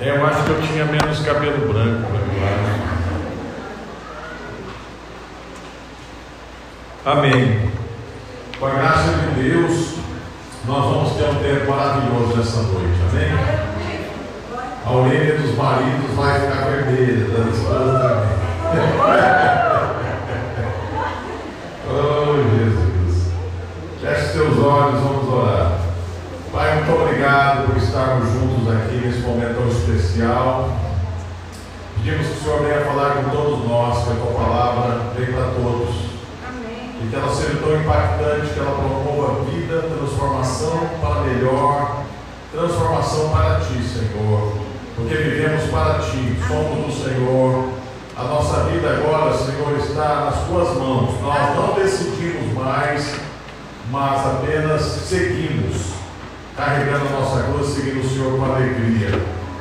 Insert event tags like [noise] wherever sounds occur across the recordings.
É, eu acho que eu tinha menos cabelo branco. Amém. Com a graça de Deus, nós vamos ter um tempo maravilhoso nessa noite, amém? A orelha dos maridos vai ficar vermelha, da esposa também. oh, Jesus. Feche seus olhos, vamos orar. Pai, muito obrigado por estarmos juntos aqui nesse momento tão especial. Pedimos que o Senhor venha falar com todos nós, que a tua palavra venha para todos e que ela seja tão impactante que ela promova vida, transformação para melhor, transformação para ti, Senhor, porque vivemos para ti, somos do Senhor. A nossa vida agora, Senhor, está nas tuas mãos. Nós não decidimos mais, mas apenas seguimos, carregando a nossa cruz, seguindo o Senhor com alegria.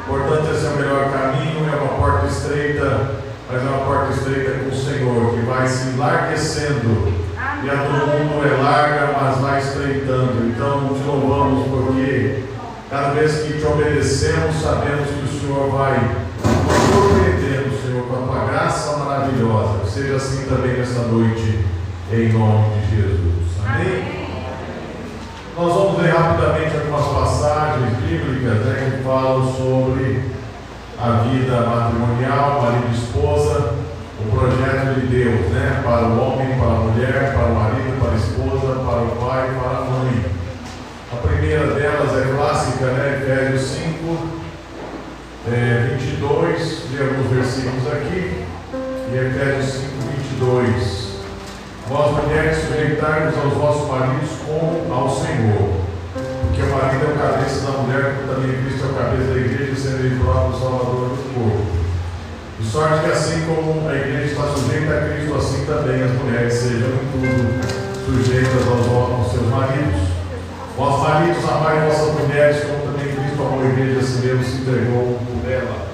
Portanto, esse é o melhor caminho, é uma porta estreita, mas é uma porta estreita com o Senhor, que vai se enlarguecendo e a do mundo é larga, mas vai estreitando. Então te louvamos porque cada vez que te obedecemos, sabemos que o Senhor vai nos surpreendendo, Senhor, com a tua graça maravilhosa. Seja assim também nesta noite, em nome? Nós vamos ler rapidamente algumas passagens bíblicas né, que falam sobre a vida matrimonial, marido e esposa o projeto de Deus, né? Para o homem, para a mulher, para o marido, para a esposa, para o pai, para a mãe. A primeira delas é clássica, né? Efésios 5, é, 22, de alguns versículos aqui, e Efésios 5, 22. Vós, mulheres, sujeitai-vos aos vossos maridos como ao Senhor. Porque o marido é o cabeça da mulher, como também Cristo é o cabeça da igreja, sendo ele próprio Salvador do corpo. De sorte que assim como a igreja está sujeita a Cristo, assim também as mulheres sejam em tudo sujeitas aos, aos seus maridos. Vós maridos, amai vossas mulheres, como também Cristo amou a igreja, assim mesmo se entregou por ela.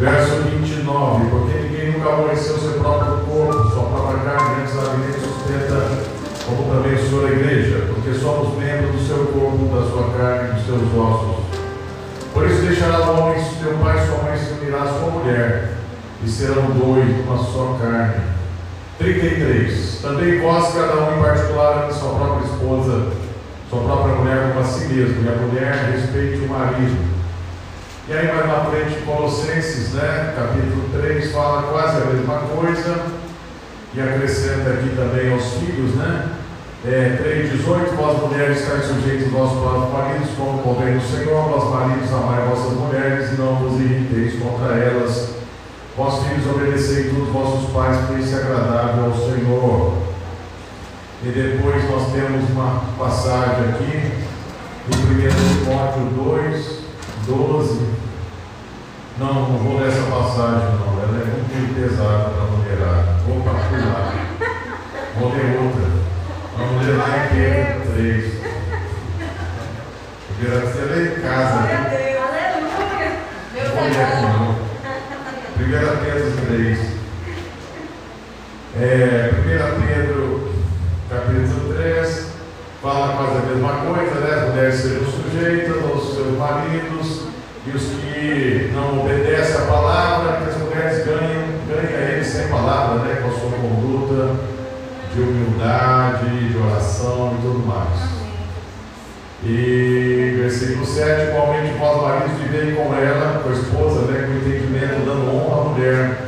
Verso 29, porque ninguém nunca aborreceu seu próprio corpo, sua própria carne, antes a vida sustenta, como também o Senhor a igreja, porque somos membros do seu corpo, da sua carne e dos seus ossos. Por isso deixará o homem seu pai e sua mãe se unirá à sua mulher, e serão dois uma só carne. 33. Também vós, cada um em particular, ame sua própria esposa, sua própria mulher como a si mesmo, e a mulher respeite o marido. E aí mais na frente, Colossenses, né, capítulo 3, fala quase a mesma coisa, e acrescenta aqui também aos filhos, né? É, 3,18 Vós mulheres estáis sujeitos aos vossos próprios maridos, como convém no Senhor, vós maridos amai vossas mulheres, e não vos irriteis contra elas Vós filhos, obedecei todos vossos pais, por isso é agradável ao Senhor. E depois nós temos uma passagem aqui, em 1 Timóteo 2, 12. Não, não vou ler essa passagem não, ela é muito pesada para mulherada. Vou pular. Vou ler outra. Vamos ler lá em Pedro 3. Você lê em casa. Aleluia. Meu Deus. 1 Pedro 3. É, 1 Pedro, capítulo 3, fala quase a mesma coisa, né? Mulheres sejam sujeitas aos seus maridos e os que não obedecem a palavra, que as mulheres ganhem a eles sem palavra, né? Com a sua conduta de humildade, de oração e tudo mais. E versículo 7, igualmente vós maridos vivei com ela, com a esposa, né, com entendimento, dando honra à mulher,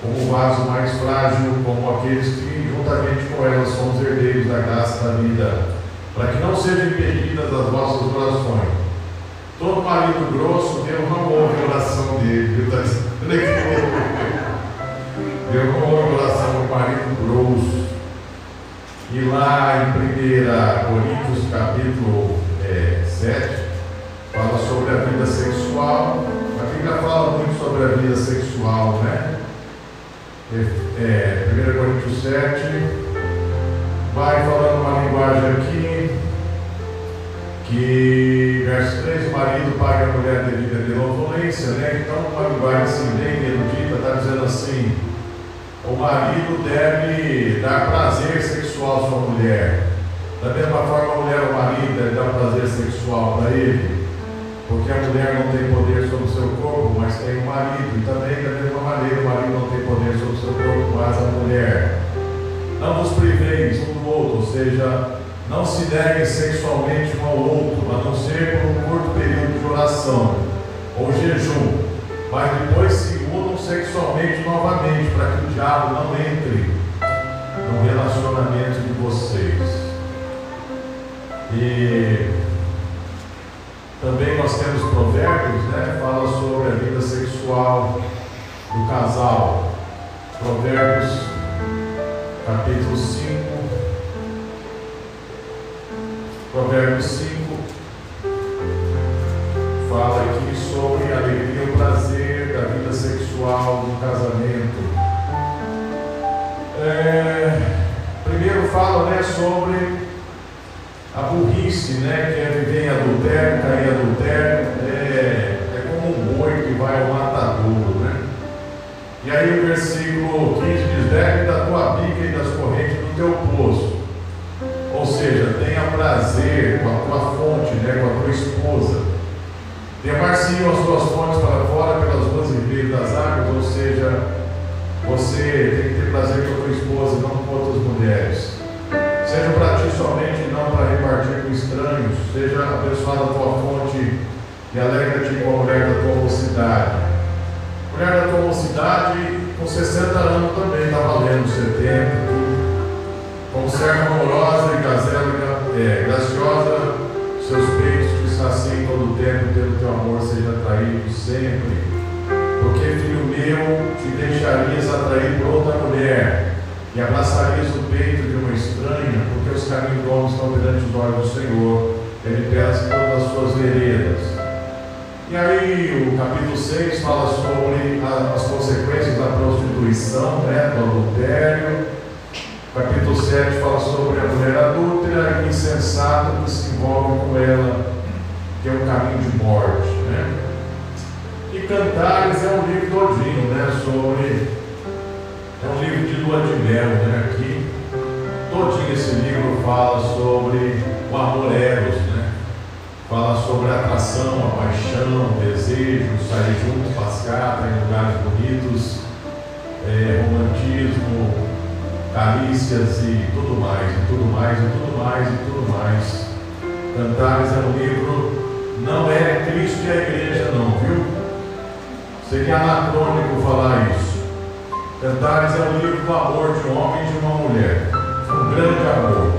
como o vaso mais frágil, como aqueles que juntamente com ela são os herdeiros da graça da vida, para que não sejam impedidas as vossas orações. Todo marido grosso, Deus não ouve a oração dele, viu? Tá Deus não ouve a oração do marido grosso. E lá em 1 Coríntios capítulo é, 7, fala sobre a vida sexual. A Bíblia fala muito sobre a vida sexual, né? É, é, 1 Coríntios 7, vai falando uma linguagem aqui, que verso 3, o marido paga a mulher devida a benevolência, né? Então, uma linguagem assim, bem erudita, está dizendo assim, o marido deve dar prazer sexual à sua mulher. Da mesma forma, a mulher ou o marido deve dar prazer sexual para ele, porque a mulher não tem poder sobre o seu corpo, têm um marido, e também da mesma maneira o marido não tem poder sobre o seu corpo, mas a mulher. Não vos priveis um do outro, ou seja, não se neguem sexualmente um ao outro, a não ser por um curto período de oração ou jejum, mas depois se unam sexualmente novamente, para que o diabo não entre no relacionamento de vocês. E também nós temos provérbios, né? Fala sobre a vida sexual do casal. Provérbios, capítulo 5. Provérbios 5 fala aqui sobre a alegria e o prazer da vida sexual no casamento. É, primeiro fala né, sobre a burrice, né, que é viver em adultério, cair em adultério, é, é como um boi que vai ao matadouro, né? E aí o versículo 15 diz, deve da tua bica e das correntes do teu poço. Tenha prazer com a tua fonte, né, com a tua esposa. Demar-se-iam as tuas fontes para fora pelas ruas e das águas, ou seja, você tem que ter prazer com a tua esposa, não com outras mulheres. Seja para ti somente não para repartir com estranhos. Seja abençoada a tua fonte e alegra-te com a mulher da tua mocidade. Mulher da tua mocidade, com 60 anos também está valendo 70, tudo. Como serva amorosa e gazela é, graciosa, seus peitos te saciem todo o tempo, pelo teu amor seja atraído sempre. Porque, filho meu, te deixarias atrair por outra mulher e abraçarias o peito de uma estranha, porque os caminhos do homem estão perante os olhos do Senhor, ele pesa todas as suas veredas. E aí o capítulo 6 fala sobre as consequências da prostituição, né, do adultério. Capítulo 7 fala sobre a mulher adúltera e insensata que se envolve com ela, que é um caminho de morte. Né? E Cantares é um livro todinho né, sobre é um livro de lua de mel, né? Aqui, todinho esse livro fala sobre o amor eros, né? Fala sobre a atração, a paixão, o desejo, sair juntos, pascar, em lugares bonitos, é, romantismo, carícias e tudo mais, e tudo mais, e tudo mais, e tudo mais. Cantares é um livro, não é Cristo e a igreja não, viu? Seria anacrônico falar isso. Cantares é o livro do amor de um homem e de uma mulher, um grande amor.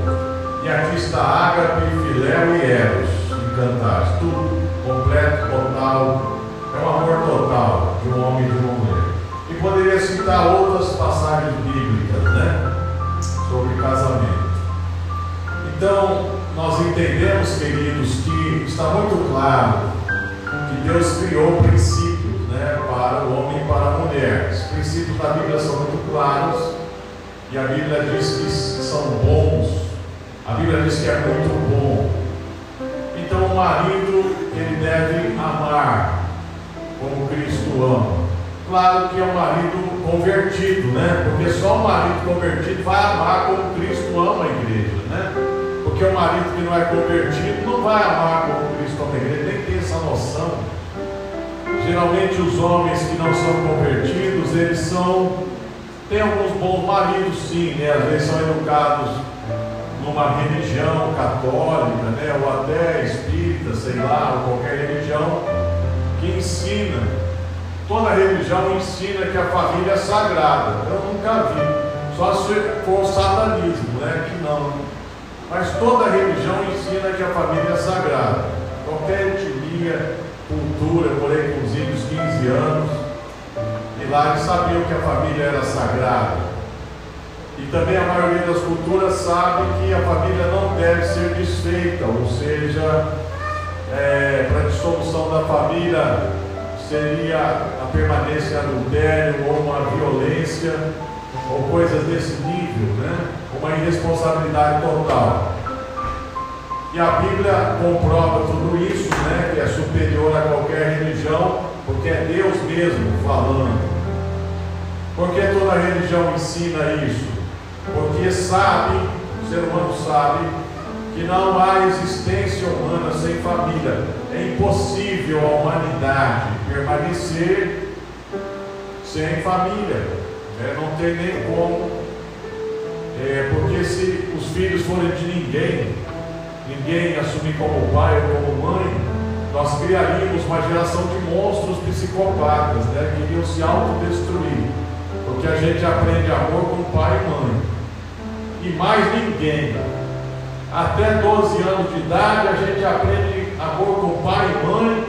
E aqui está Ágape, Filéu e Eros em Cantares, tudo completo, total. É um amor total de um homem e de uma mulher. E poderia citar outras passagens bíblicas, né? Casamento. Então, nós entendemos, queridos, que está muito claro que Deus criou princípios né, para o homem e para a mulher. Os princípios da Bíblia são muito claros e a Bíblia diz que são bons. A Bíblia diz que é muito bom. Então o marido ele deve amar como Cristo ama. Claro que é um marido convertido, né? Porque só o marido convertido vai amar como Cristo ama a igreja, né? Porque o marido que não é convertido não vai amar como Cristo ama a igreja, nem tem essa noção. Geralmente os homens que não são convertidos, eles são, tem alguns bons maridos sim, né? Às vezes são educados numa religião católica, né? Ou até espírita, sei lá, ou qualquer religião que ensina. Toda religião ensina que a família é sagrada. Eu nunca vi. Só se for satanismo, né? Que não. Mas toda religião ensina que a família é sagrada. Qualquer etnia, cultura, eu morei com os índios 15 anos, e lá eles sabiam que a família era sagrada. E também a maioria das culturas sabe que a família não deve ser desfeita, ou seja, é, para a dissolução da família seria a permanência em adultério ou uma violência ou coisas desse nível, né? uma irresponsabilidade total. E a Bíblia comprova tudo isso, né? Que é superior a qualquer religião, porque é Deus mesmo falando. Porque toda religião ensina isso? Porque sabe, o ser humano sabe, que não há existência humana sem família. É impossível a humanidade permanecer sem família. Né? Não tem nem como. É, porque se os filhos forem de ninguém, ninguém assumir como pai ou como mãe, nós criaríamos uma geração de monstros psicopatas, né? que iriam se autodestruir. Porque a gente aprende amor com pai e mãe. E mais ninguém. Até 12 anos de idade a gente aprende amor com pai e mãe.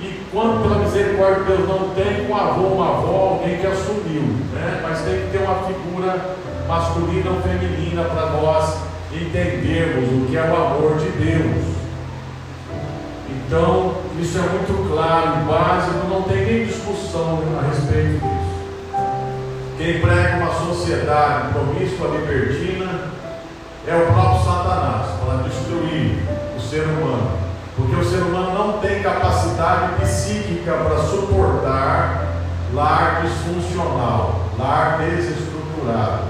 E quando pela misericórdia de Deus não tem, com avô, uma avó, alguém que assumiu. Né? Mas tem que ter uma figura masculina ou feminina para nós entendermos o que é o amor de Deus. Então, isso é muito claro e básico, não tem nem discussão a respeito disso. Quem prega uma sociedade promíscua, libertina, é o próprio Satanás, para destruir o ser humano. Porque o ser humano não tem capacidade psíquica para suportar lar disfuncional, lar desestruturado.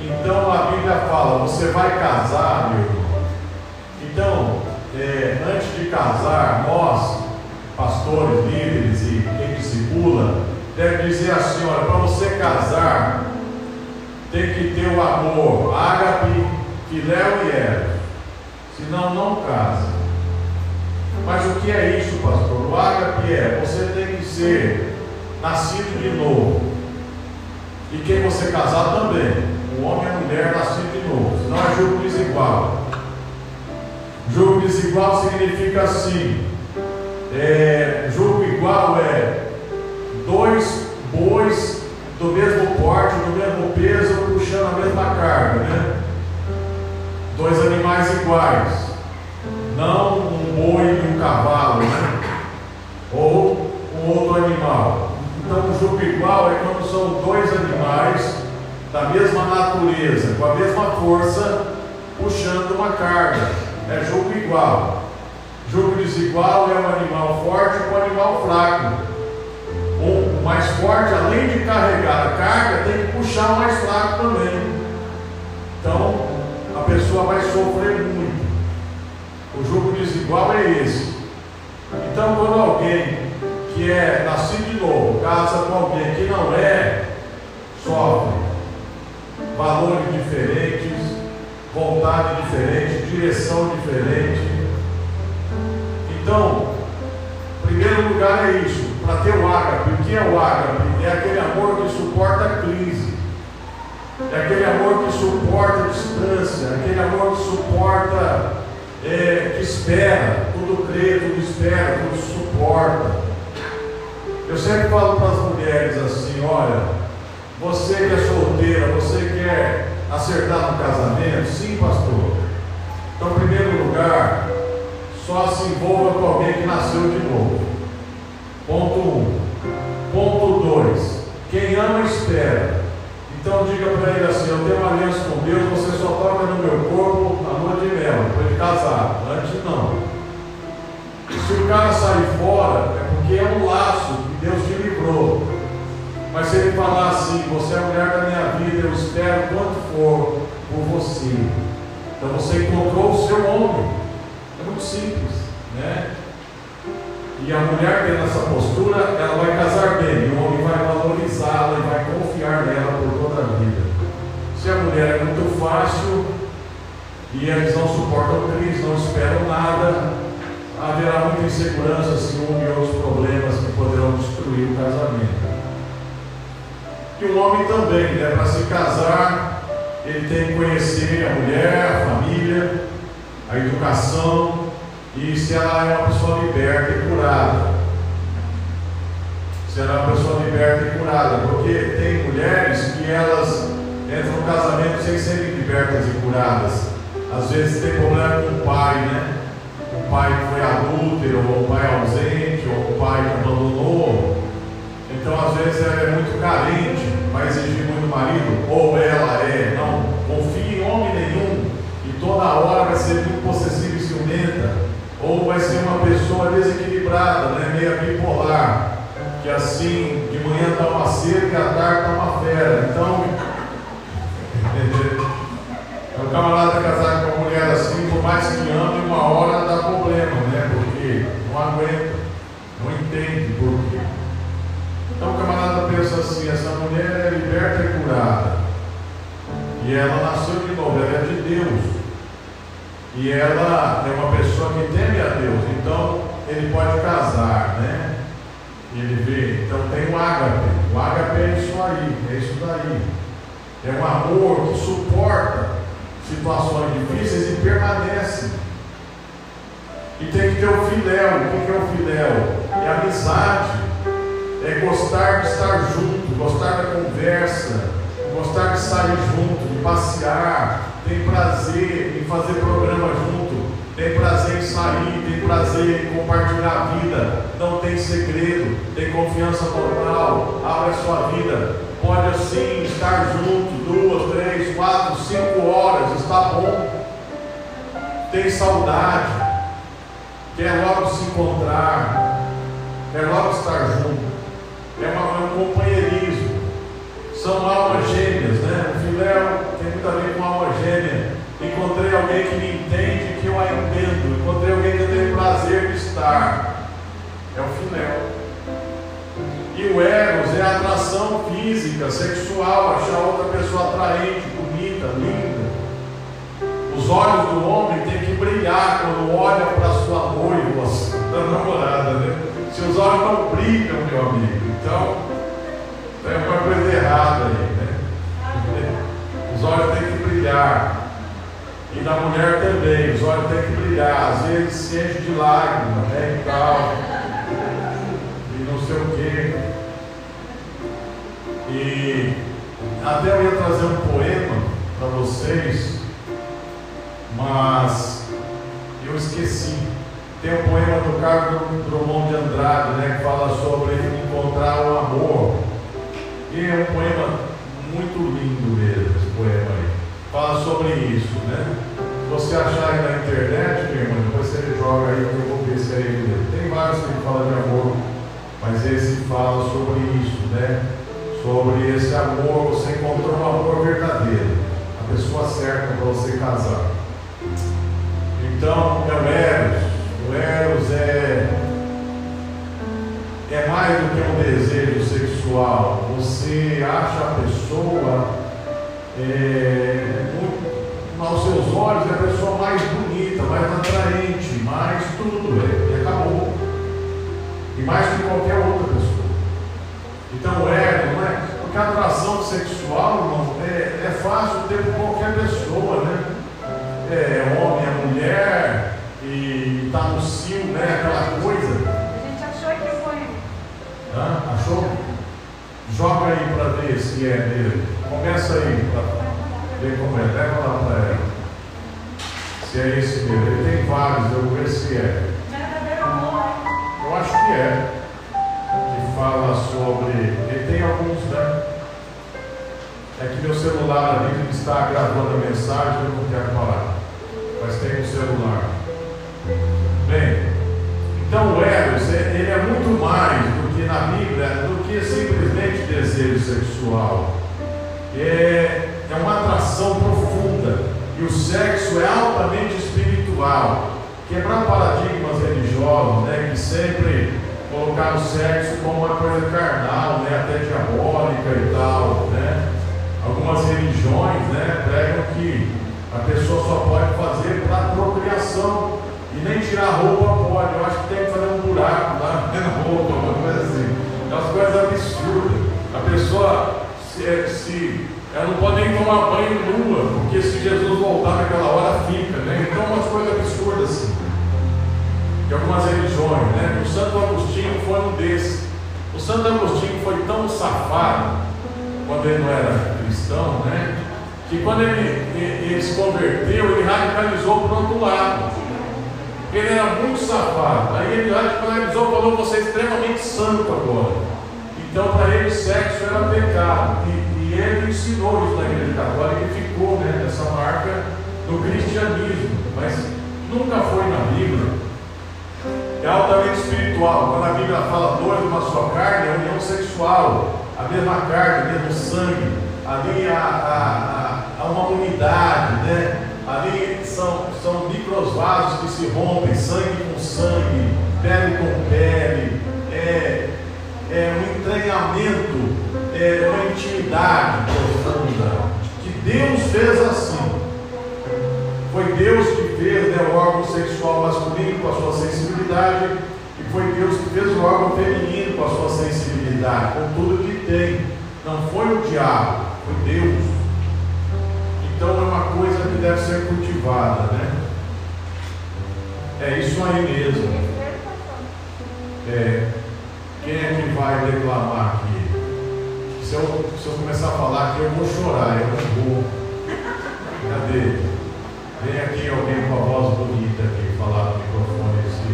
Então a Bíblia fala: você vai casar, meu irmão. Então, é, antes de casar, nós, pastores, líderes e quem discipula, deve dizer assim: olha, para você casar, tem que ter o amor, ágape, filéu e eros. Senão não casa. Mas o que é isso, pastor? O ágape é, você tem que ser nascido de novo. E quem você casar também. O homem e a mulher nascido de novo. Senão é jogo desigual. Jogo desigual significa assim. É, igual é dois bois do mesmo porte, do mesmo peso, puxando a mesma carga, né? Dois animais iguais, não um boi e um cavalo, né? Ou um outro animal. Então, o jogo igual é quando são dois animais da mesma natureza, com a mesma força, puxando uma carga. É jogo igual. Jogo desigual é um animal forte com um animal fraco mais forte, além de carregar a carga, tem que puxar o mais fraco também. Então, a pessoa vai sofrer muito. O jogo desigual é esse. Então, quando alguém que é nascido de novo casa com alguém que não é, sofre valores diferentes, vontade diferente, direção diferente. Então, primeiro lugar é isso para ter o ágape. O que é o ágape? É aquele amor que suporta a crise. É aquele amor que suporta a distância, aquele amor que suporta, é, que espera, tudo crê, tudo espera, tudo suporta. Eu sempre falo para as mulheres assim, olha, você que é solteira, você quer acertar no casamento? Sim, pastor. Então, em primeiro lugar, só se envolva com alguém que nasceu de novo. Ponto 1. Um. Ponto 2. Quem ama espera. Então diga para ele assim: Eu tenho uma aliança com Deus, você só toca no meu corpo na lua de mel, depois de casar. Antes não. Se o cara sair fora, é porque é um laço que Deus te livrou. Mas se ele falar assim, você é a mulher da minha vida, eu espero quanto for por você. Então você encontrou o seu homem. É muito simples, né? E a mulher tendo essa postura, ela vai casar bem, e o homem vai valorizá-la e vai confiar nela por toda a vida. Se a mulher é muito fácil e eles não suportam crise, não esperam nada, haverá muita insegurança, ciúme e outros problemas que poderão destruir o casamento. E o homem também, né, para se casar, ele tem que conhecer a mulher, a família, a educação, e se ela é uma pessoa liberta e curada. Se ela é uma pessoa liberta e curada, porque tem mulheres que elas entram no casamento sem serem libertas e curadas. Às vezes tem problema com o pai, né? O pai que foi adúltero, ou o pai ausente, ou o pai que abandonou. Então, às vezes, ela é muito carente, vai exigir muito marido, ou ela é, não confia em homem nenhum, e toda hora vai ser muito ciumenta ou vai ser uma pessoa desequilibrada, né, meio bipolar, que assim, de manhã está uma cerca e à tarde está uma fera. Então, é [laughs] o camarada casado com uma mulher assim, por mais que ame, uma hora dá problema, né? Porque não aguenta, não entende por quê. Então o camarada pensa assim, essa mulher é liberta e curada. E ela nasceu de novo, ela é de Deus. E ela é uma pessoa que teme a Deus. Então ele pode casar, né? Ele vê, então tem o ágape. O ágape é isso aí, é isso daí. É um amor que suporta situações difíceis e permanece. E tem que ter o filéu. O que é o filéu? É amizade. É gostar de estar junto, gostar da conversa, gostar de sair junto, de passear, tem prazer em fazer programa junto, tem prazer em sair, tem prazer em compartilhar a vida, não tem segredo, tem confiança total, abre a sua vida, pode assim estar junto duas, três, quatro, cinco horas, está bom, tem saudade, quer logo se encontrar, quer logo estar junto, é, uma, é um companheirismo, são É o filéu. E o Eros é a atração física, sexual, achar outra pessoa atraente, bonita, linda. Os olhos do homem têm que brilhar quando olha para sua noiva, sua namorada, né? Seus olhos não brilham, meu amigo. Então, tem uma coisa errada aí, né? [laughs] Os olhos têm que brilhar. E da mulher também, os olhos têm que brilhar. Às vezes se enche de lágrimas, né? E tal. E não sei o quê. E até eu ia trazer um poema para vocês, mas eu esqueci. Tem um poema do Carlos Drummond de Andrade, né, que fala sobre encontrar o amor. E é um poema muito lindo mesmo, esse poema aí. Fala sobre isso, né? Você achar aí na internet, meu irmão, depois você joga aí que eu vou ver se é ele. Tem vários que falam de amor, mas esse fala sobre isso, né? Sobre esse amor, você encontrou um amor verdadeiro, a pessoa certa para você casar. Então, é o Eros. O Eros é, é mais do que um desejo sexual. Você acha a pessoa, é, aos seus olhos, é a pessoa mais bonita, mais atraente, mais tudo, é, e acabou. E mais que qualquer outra pessoa. Então, o Eros, não é? Porque a atração sexual, irmão, é, é fácil ter com qualquer pessoa, né? É homem, é mulher, e está no cio, né? Aquela coisa. A gente achou que foi. Hã? Achou? Joga aí para ver se é dele. Começa aí para ver como é. Leva lá para ela. Se é esse mesmo. Ele tem vários, eu vou ver se é. Eu acho que é. Que fala sobre. Ele tem alguns, né? É que meu celular ali ele está gravando a mensagem, eu não quero parar. Mas tem um celular. Bem, então o Eros, é- ele é muito mais do que na Bíblia, do que simplesmente desejo sexual. É, é uma atração profunda. E o sexo é altamente espiritual. Quebrar paradigmas religiosos, né, que sempre colocaram o sexo como uma coisa carnal, né, até diabólica e tal, né? Algumas religiões, né, pregam que a pessoa só pode fazer para procriação e nem tirar roupa pode. Eu acho que tem que fazer um buraco lá [laughs] na roupa, uma coisa assim. É umas coisas absurdas. A pessoa se, se ela não pode nem tomar banho nua, porque se Jesus voltar naquela hora fica, né? Então umas coisas absurdas assim. De algumas religiões, né? O Santo Agostinho foi um desses. O Santo Agostinho foi tão safado quando ele não era cristão, né? Que quando ele, ele, ele se converteu, ele radicalizou para o outro lado. Ele era muito safado. Aí ele radicalizou, falou: você é extremamente santo agora. Então, para ele, sexo era pecado. E, e ele ensinou isso na Igreja Católica e ficou né, essa marca do cristianismo, mas nunca foi na Bíblia. É altamente espiritual. Quando a Bíblia fala dois de uma só carne, é união sexual, a mesma carne, o mesmo sangue, ali há, há, há uma unidade, né? ali são, são microvasos que se rompem, sangue com sangue, pele com pele, é, é um entranhamento é, uma intimidade profunda. Que Deus fez assim. Foi Deus que fez né, o órgão sexual masculino com a sua sensibilidade, e foi Deus que fez o órgão feminino com a sua sensibilidade, com tudo que tem. Não foi o diabo, foi Deus. Então é uma coisa que deve ser cultivada, né? É isso aí mesmo. É, quem é que vai reclamar aqui? se eu, se eu começar a falar aqui, eu vou chorar, eu não vou. Cadê? Vem aqui alguém com a voz bonita aqui, falar no microfone, se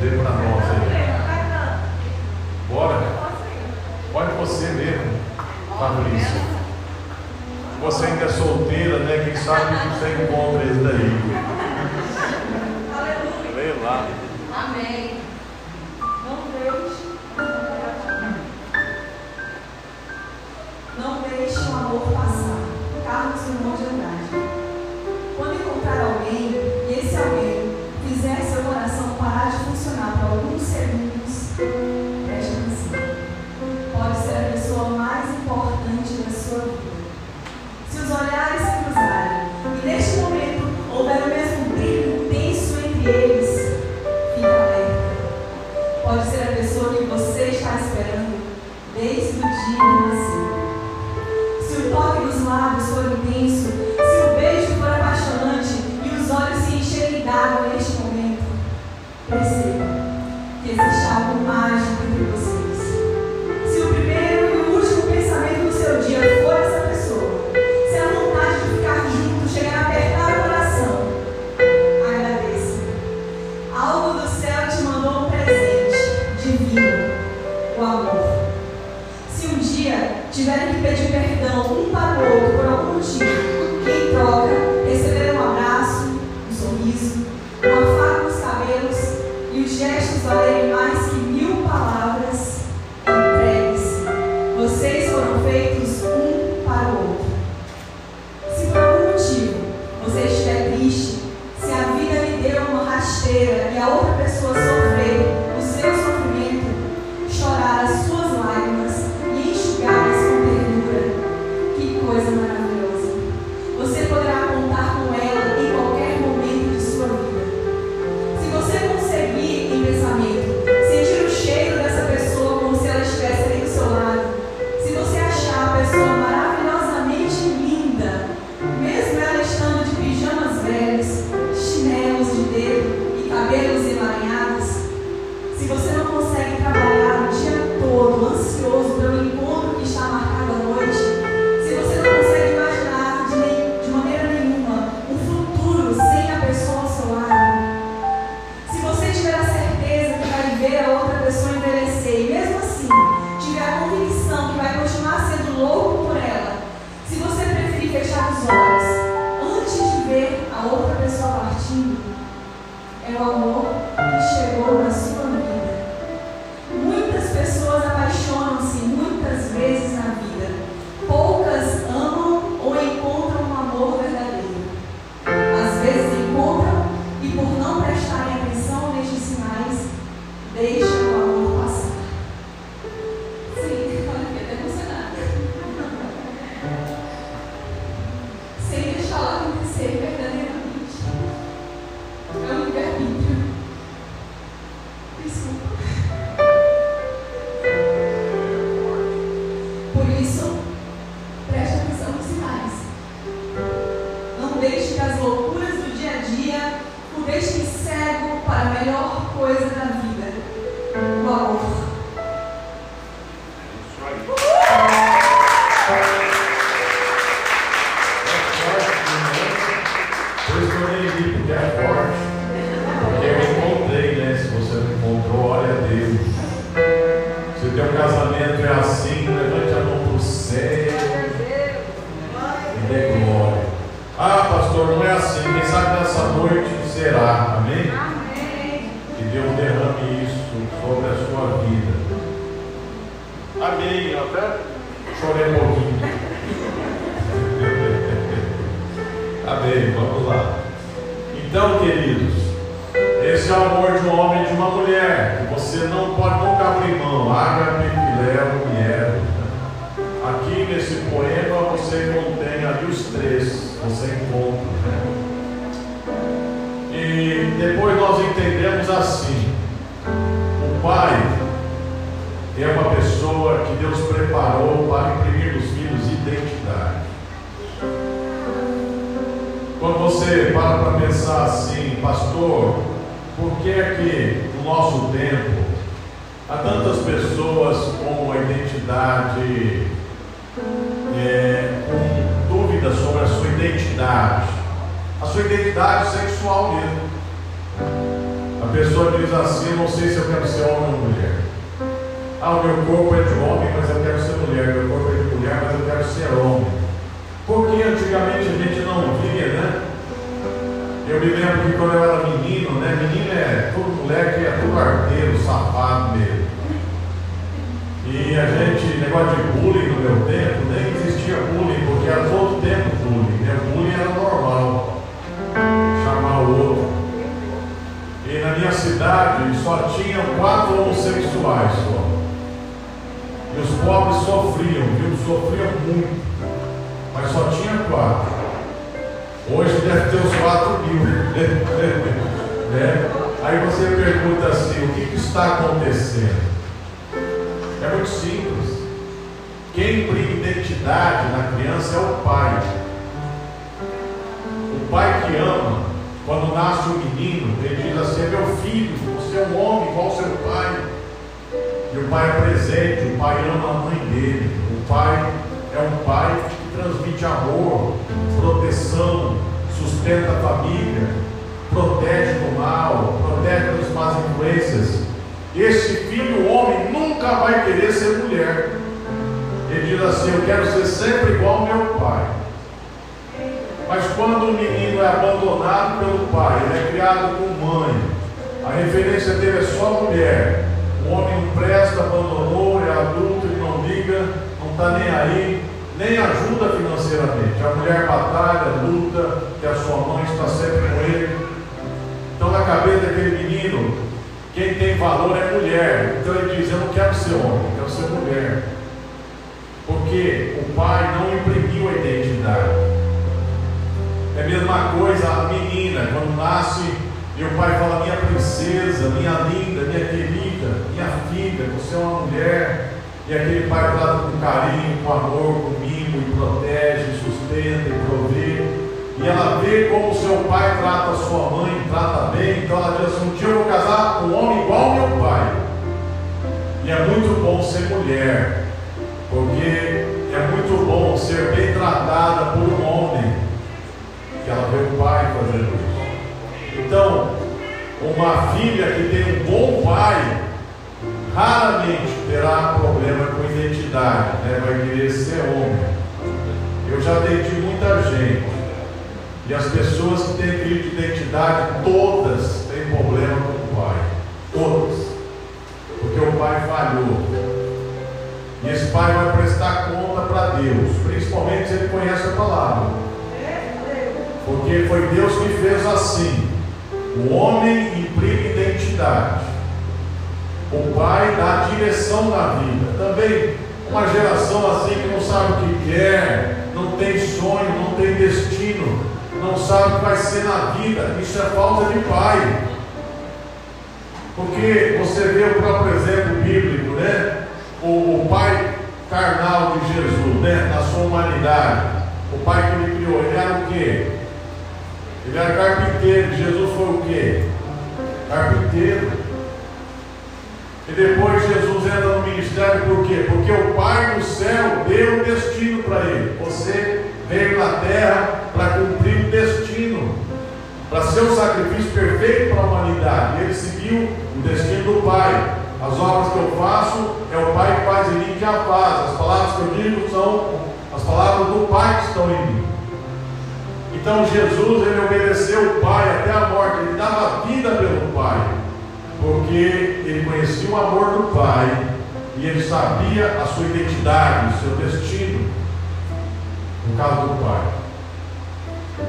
dê para nós aí. Bora? Olha você mesmo, Fabrício. Você ainda é solteira, né? Quem sabe que você encontra esse daí. Aleluia. Sei lá. Amém. Quando encontrar alguém e esse alguém fizer seu coração parar de funcionar por alguns segundos, assim, não sei se eu quero ser homem ou mulher. Ah, o meu corpo é de homem, mas eu quero ser mulher. Meu corpo é de mulher, mas eu quero ser homem. Porque antigamente a gente não via, né? Eu me lembro que quando eu era menino, né? Menino é todo moleque, é tudo arteiro, safado mesmo. E a gente, negócio de bullying no meu tempo, nem existia bullying, porque era todo tempo minha cidade só tinham quatro homossexuais só. E os pobres sofriam, viu? Sofriam muito. Mas só tinha quatro. Hoje deve ter uns 4 mil. [laughs] né? Aí você pergunta assim: o que, que está acontecendo? É muito simples. Quem imprime identidade na criança é o pai. O pai que ama, quando nasce um menino, ele diz assim: meu filho, você é um homem igual seu pai. E o pai é presente, o pai ama a mãe dele. O pai é um pai que transmite amor, proteção, sustenta a família, protege do mal, protege das más influências. Esse filho homem nunca vai querer ser mulher. Ele diz assim: Eu quero ser sempre igual ao meu pai. Mas quando o menino é abandonado pelo pai, ele é criado com mãe, a referência dele é só mulher. O homem não presta, abandonou, é adulto, ele não liga, não está nem aí, nem ajuda financeiramente. A mulher batalha, luta, que a sua mãe está sempre com ele. Então, na cabeça daquele menino, quem tem valor é mulher. Então ele diz: Eu não quero ser homem, eu quero ser mulher. Porque o pai não imprimiu a identidade. É a mesma coisa a menina, quando nasce, e o pai fala: Minha princesa, minha linda, minha querida, minha filha, você é uma mulher. E aquele pai trata com carinho, com amor, com mimo, e protege, sustenta e provê. E ela vê como seu pai trata sua mãe, trata bem. Então ela diz assim: um dia eu vou casar com um homem igual meu pai. E é muito bom ser mulher, porque é muito bom ser bem tratada por um homem. Que ela vê o pai fazendo isso. Então, uma filha que tem um bom pai, raramente terá problema com identidade, né? vai querer ser homem. Eu já atendi muita gente, e as pessoas que têm crise de identidade, todas têm problema com o pai. Todas. Porque o pai falhou. E esse pai vai prestar conta para Deus, principalmente se ele conhece a palavra. Porque foi Deus que fez assim. O homem imprime identidade. O pai dá direção na vida. Também uma geração assim que não sabe o que quer, não tem sonho, não tem destino, não sabe o que vai ser na vida. Isso é falta de pai. Porque você vê o próprio exemplo bíblico, né? O, o pai carnal de Jesus, né? Na sua humanidade. O pai que ele criou, ele era o quê? Ele era carpinteiro. Jesus foi o quê? Carpinteiro. E depois Jesus entra no ministério por quê? Porque o Pai do céu deu um destino para ele. Você veio na terra para cumprir o destino, para ser o sacrifício perfeito para a humanidade. Ele seguiu o destino do Pai. As obras que eu faço é o Pai que faz em mim que a faz. As palavras que eu digo são as palavras do Pai que estão em mim. Então Jesus ele obedeceu o Pai até a morte. Ele dava vida pelo Pai porque ele conhecia o amor do Pai e ele sabia a sua identidade, o seu destino, no caso do Pai.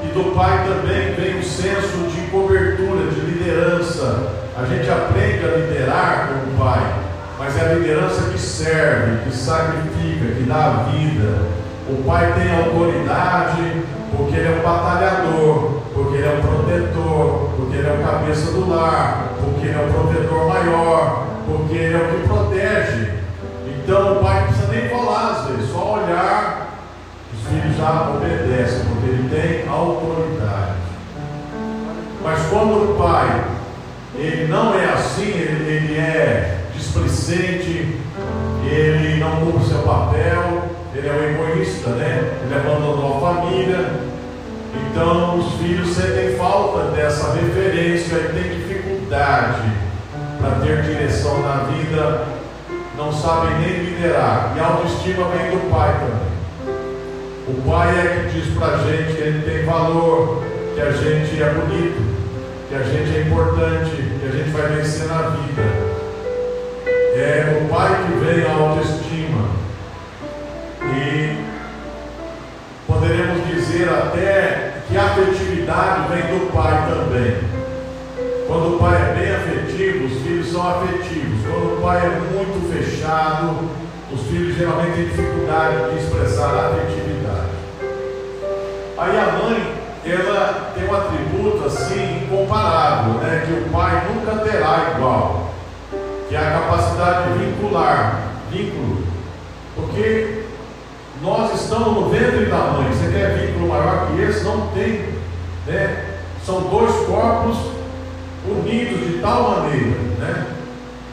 E do pai também vem um senso de cobertura, de liderança. A gente aprende a liderar como pai, mas é a liderança que serve, que sacrifica, que dá a vida. O pai tem autoridade porque ele é um batalhador, porque ele é um protetor, porque ele é o cabeça do lar, porque ele é o protetor maior, porque ele é o que protege. Então o pai não precisa nem falar às vezes, só olhar, os filhos já obedecem, porque ele tem autoridade. Mas quando o pai, ele não é assim, ele, ele é displicente, ele não cumpre seu papel, ele é um egoísta, né? Ele abandonou a família, então os filhos sentem falta dessa referência e têm dificuldade para ter direção na vida, não sabem nem liderar. E a autoestima vem do pai também. O pai é que diz para a gente que ele tem valor, que a gente é bonito, que a gente é importante, que a gente vai vencer na vida. É o pai que vem a autoestima. E poderemos dizer até que a afetividade vem do pai também. Quando o pai é bem afetivo, os filhos são afetivos. Quando o pai é muito fechado, os filhos geralmente têm dificuldade de expressar a afetividade. Aí a mãe, ela tem um atributo assim incomparável, né? Que o pai nunca terá igual, que é a capacidade de vincular, vínculo. Porque nós estamos no ventre da mãe. Você quer vínculo maior que esse? Não tem. Né? São dois corpos unidos de tal maneira. Né?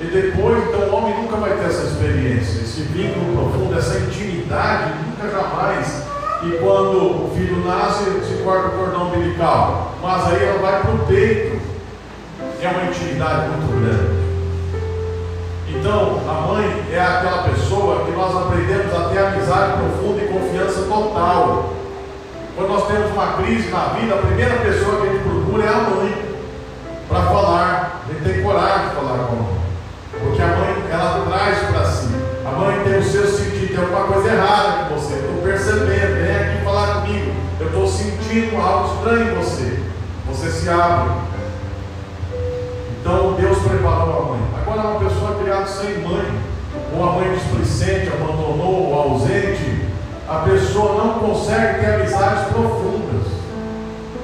E depois, então, o homem nunca vai ter essa experiência, esse vínculo profundo, essa intimidade, nunca jamais. E quando o filho nasce, se corta o cordão umbilical. Mas aí ela vai para o peito. É uma intimidade muito grande. Então, a mãe é aquela pessoa que nós aprendemos a ter amizade profunda e confiança total. Quando nós temos uma crise na vida, a primeira pessoa que a gente procura é a mãe para falar. A gente tem coragem de falar com a mãe. Porque a mãe, ela traz para si. A mãe tem o seu sentido, tem alguma coisa errada com você. Estou percebendo, vem aqui falar comigo. Eu estou sentindo algo estranho em você. Você se abre. Sem mãe, ou a mãe displicente, abandonou, ou ausente, a pessoa não consegue ter amizades profundas,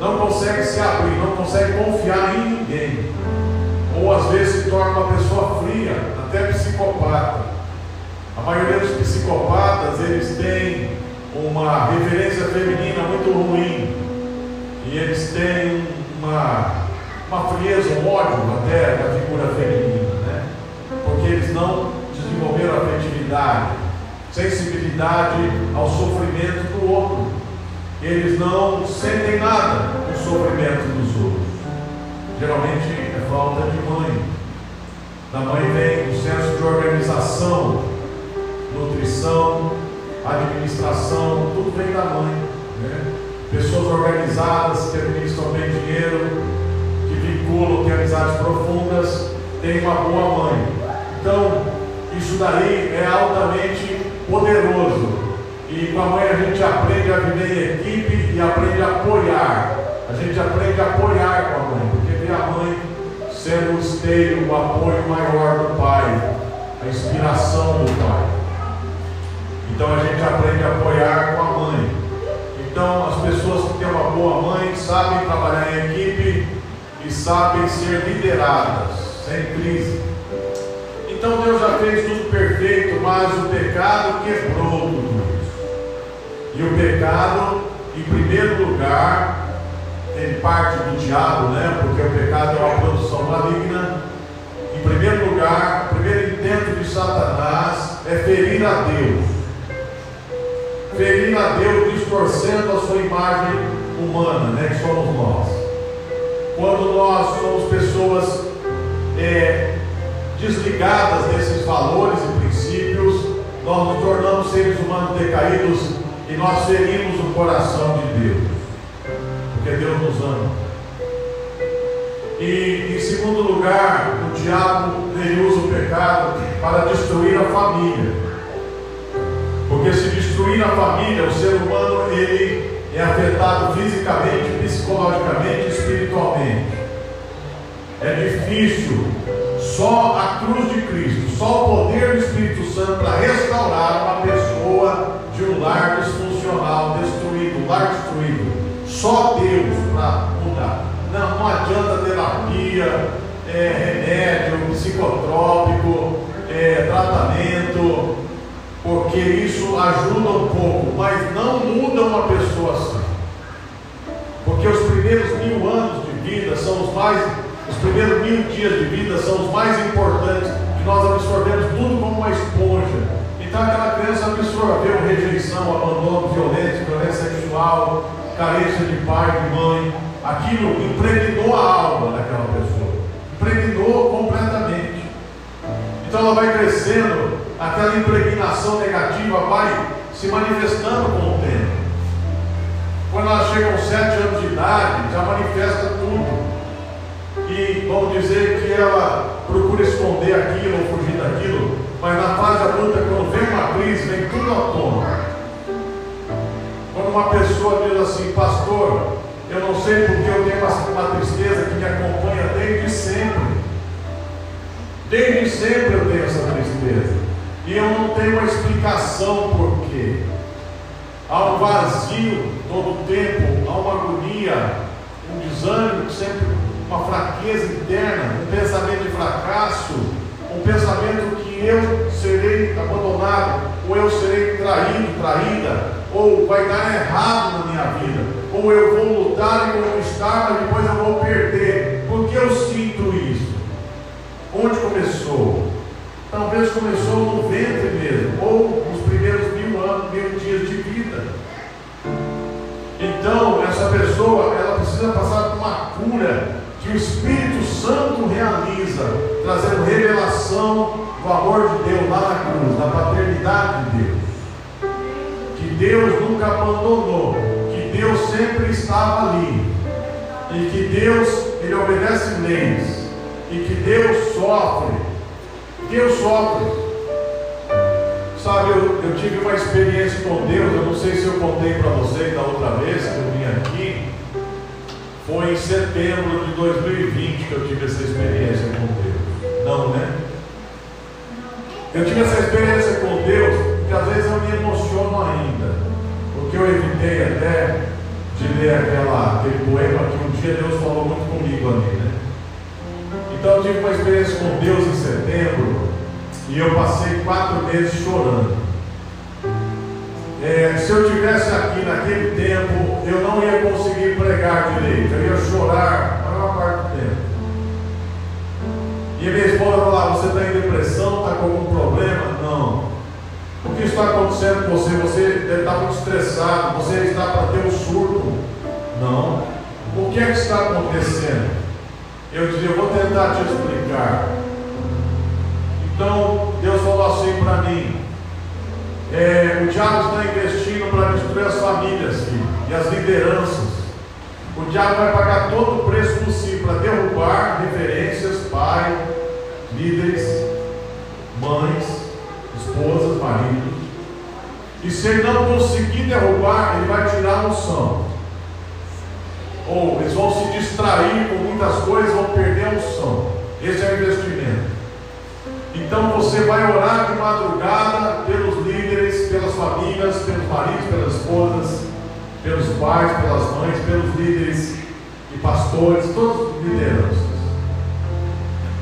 não consegue se abrir, não consegue confiar em ninguém, ou às vezes se torna uma pessoa fria, até psicopata. A maioria dos psicopatas eles têm uma referência feminina muito ruim. E eles têm uma uma frieza, um ódio até da figura feminina? Porque eles não desenvolveram afetividade, sensibilidade ao sofrimento do outro. Eles não sentem nada do sofrimento dos outros. Geralmente é falta de mãe. Da mãe vem o senso de organização, nutrição, administração, tudo vem da mãe. Né? Pessoas organizadas que administram bem dinheiro, vinculam, têm amizades profundas, tem uma boa mãe. Então, isso daí é altamente poderoso. E com a mãe a gente aprende a viver em equipe e aprende a apoiar. A gente aprende a apoiar com a mãe, porque vê a mãe sendo o esteio, o apoio maior do pai, a inspiração do pai. Então a gente aprende a apoiar com a mãe. Então as pessoas que têm uma boa mãe sabem trabalhar em equipe, e sabem ser lideradas, sem crise. Então Deus já fez tudo perfeito, mas o pecado quebrou tudo isso. E o pecado, em primeiro lugar, tem parte do diabo, né? Porque o pecado é uma produção maligna. Em primeiro lugar, o primeiro intento de Satanás é ferir a Deus. Ferir a Deus distorcendo a sua imagem humana, né? Que somos nós quando nós somos pessoas é, desligadas desses valores e princípios, nós nos tornamos seres humanos decaídos e nós ferimos o coração de Deus, porque Deus nos ama. E em segundo lugar, o diabo ele usa o pecado para destruir a família. Porque se destruir a família, o ser humano ele é afetado fisicamente, psicologicamente, espiritualmente. É difícil. Só a cruz de Cristo, só o poder do Espírito Santo para restaurar uma pessoa de um lar disfuncional, destruído, um lar destruído. Só Deus para mudar. Não, não adianta terapia, é, remédio, psicotrópico, é, tratamento, porque isso ajuda um pouco, mas não muda uma pessoa assim. Porque os primeiros mil anos de vida são os mais, os primeiros mil dias de vida são os mais importantes, que nós absorvemos tudo como uma esponja. Então aquela criança absorveu rejeição, abandono, violência, violência sexual, carência de pai, de mãe. Aquilo impregnou a alma daquela pessoa. Impregnou completamente. Então ela vai crescendo, aquela impregnação negativa vai se manifestando com o tempo. Quando ela chega aos sete anos de idade, já manifesta tudo. E vamos dizer que ela procura esconder aquilo ou fugir daquilo, mas na fase adulta, quando vem uma crise, vem tudo à tona. Quando uma pessoa diz assim, pastor, eu não sei porque eu tenho uma, tristeza que me acompanha desde sempre. Desde sempre eu tenho essa tristeza. E eu não tenho uma explicação por quê. Há um vazio todo o tempo, há uma agonia, um desânimo, sempre uma fraqueza interna, um pensamento de fracasso, um pensamento que eu serei abandonado, ou eu serei traído, traída, ou vai dar errado na minha vida, ou eu vou lutar e conquistar, mas depois eu vou perder. Por que eu sinto isso? Onde começou? Talvez começou no ventre mesmo, ou nos primeiros mil anos, mil dias de vida. Então, essa pessoa, ela precisa passar por uma cura que o Espírito Santo realiza, trazendo revelação do amor de Deus lá na cruz, da paternidade de Deus. Que Deus nunca abandonou, que Deus sempre estava ali, e que Deus, Ele obedece leis, e que Deus sofre. Deus sofre. Sabe, eu, eu tive uma experiência com Deus, eu não sei se eu contei para vocês da outra vez que eu vim aqui. Foi em setembro de 2020 que eu tive essa experiência com Deus. Não, né? Eu tive essa experiência com Deus, que às vezes eu me emociono ainda. Porque eu evitei até de ler aquela, aquele poema que um dia Deus falou muito comigo ali, né? Então eu tive uma experiência com Deus em setembro e eu passei quatro meses chorando. É, se eu tivesse aqui naquele tempo, eu não ia conseguir pregar direito, eu ia chorar a maior parte do tempo. E minha esposa falava: Você está em depressão, está com algum problema? Não. O que está acontecendo com você? Você deve estar muito estressado, você está para ter um surto. Não. O que é que está acontecendo? Eu dizia: Eu vou tentar te explicar. Então, Deus falou assim para mim: é, o diabo está investindo para destruir as famílias filho, e as lideranças. O diabo vai pagar todo o preço possível para derrubar referências, pai, líderes, mães, esposas, maridos. E se ele não conseguir derrubar, ele vai tirar a unção. Ou eles vão se distrair com muitas coisas, vão perder a unção. Esse é o investimento. Então você vai orar de madrugada pelos líderes, pelas famílias, pelos maridos, pelas esposas, pelos pais, pelas mães, pelos líderes e pastores, todas as lideranças.